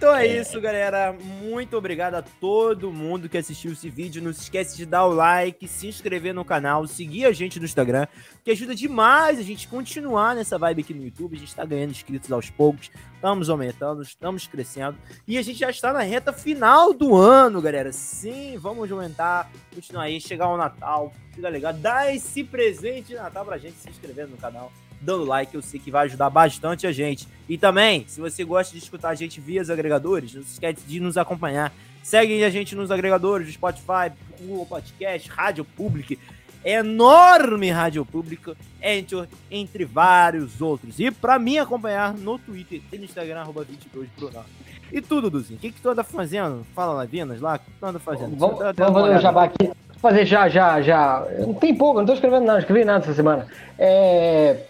Então é isso, galera. Muito obrigado a todo mundo que assistiu esse vídeo. Não se esquece de dar o like, se inscrever no canal, seguir a gente no Instagram, que ajuda demais a gente continuar nessa vibe aqui no YouTube. A gente tá ganhando inscritos aos poucos, estamos aumentando, estamos crescendo. E a gente já está na reta final do ano, galera. Sim, vamos aumentar, continuar aí, chegar ao Natal. Fica legal. Dá esse presente de Natal pra gente se inscrevendo no canal dando like, eu sei que vai ajudar bastante a gente. E também, se você gosta de escutar a gente via os agregadores, não se esquece de nos acompanhar. Segue a gente nos agregadores do Spotify, Google Podcast, Rádio Public, enorme Rádio Pública, Anchor, entre vários outros. E para mim acompanhar no Twitter e no Instagram, arroba 22 Bruno. E tudo, Duzinho. O que, que tu anda fazendo? Fala, Lavinas, lá. O que tu anda fazendo?
Vamos, vamos fazer um jabá aqui. Fazer já, já, já. Não tem pouco, não tô escrevendo nada, não escrevi nada essa semana. É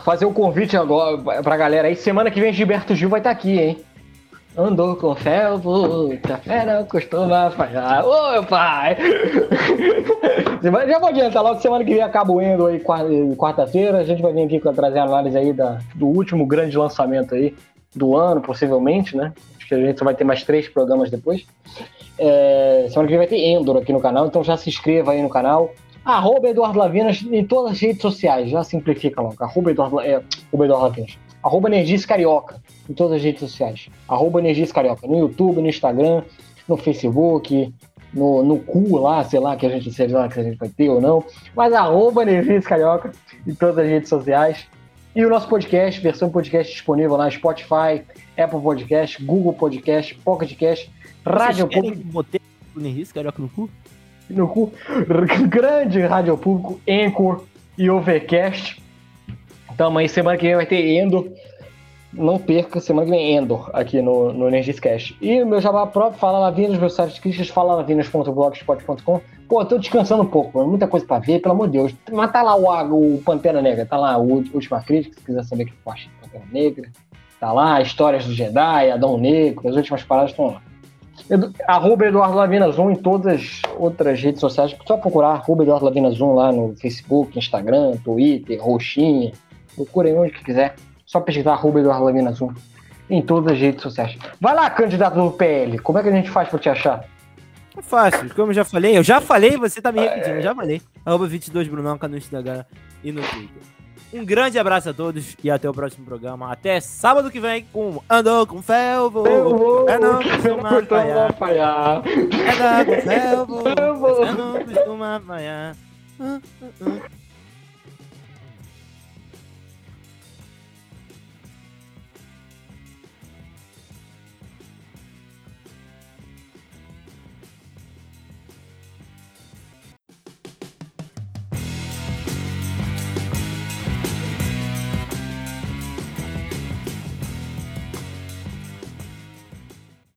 fazer o um convite agora pra galera aí. Semana que vem Gilberto Gil vai estar tá aqui, hein? Andou com felvo, café não costuma falhar. Ô, meu pai! <laughs> Já vou adiantar logo, semana que vem acaba o aí, quarta-feira. A gente vai vir aqui trazer a análise aí da, do último grande lançamento aí do ano, possivelmente, né? Acho que a gente só vai ter mais três programas depois. É, semana que vem vai ter Endor aqui no canal, então já se inscreva aí no canal. Arroba Eduardo Lavinas em todas as redes sociais, já simplifica logo. Arroba Eduardo, é, Eduardo Lavinas. Arroba Energias Carioca em todas as redes sociais. Arroba Energias Carioca no YouTube, no Instagram, no Facebook, no, no cu lá, sei lá, que a gente sei lá que a gente vai ter ou não. Mas arroba Energias Carioca em todas as redes sociais. E o nosso podcast, versão podcast disponível lá, Spotify, Apple Podcast, Google Podcast, Pocket Cast, Rádio Público.
Botei o Energias Carioca no cu?
No cu. Grande Rádio Público, Anchor e Overcast. Então, aí semana que vem vai ter Endor. Não perca, semana que vem Endor aqui no, no Energiscast. E meu jabá próprio, Fala Lavinas, meu site de críticas, falalavinas.blogspot.com. Pô, tô descansando um pouco, mano. muita coisa pra ver, pelo amor de Deus. Mas tá lá o, o Pantera Negra, tá lá o Última Crítica, se quiser saber o que eu acho de Pantera Negra. Tá lá, histórias do Jedi, Adão Negro, as últimas paradas estão lá. Edu, arroba Eduardo Lavinas 1 em todas as outras redes sociais. Só procurar arroba Eduardo Lavinas 1 lá no Facebook, Instagram, Twitter, Roxinha, Procurem onde que quiser. Só pesquisar arroba Eduardo Lamina Zoom em todas as redes sociais. Vai lá, candidato do PL. Como é que a gente faz pra te achar?
É fácil, como eu já falei, eu já falei, você tá me repetindo, eu já falei. Arroba 22 Brunonca no Instagram e no Twitter. Um grande abraço a todos e até o próximo programa. Até sábado que vem com Andou com Felvo.
É não costuma falhar.
Andou com <laughs> Felvo. É não costuma falhar. Uh, uh, uh.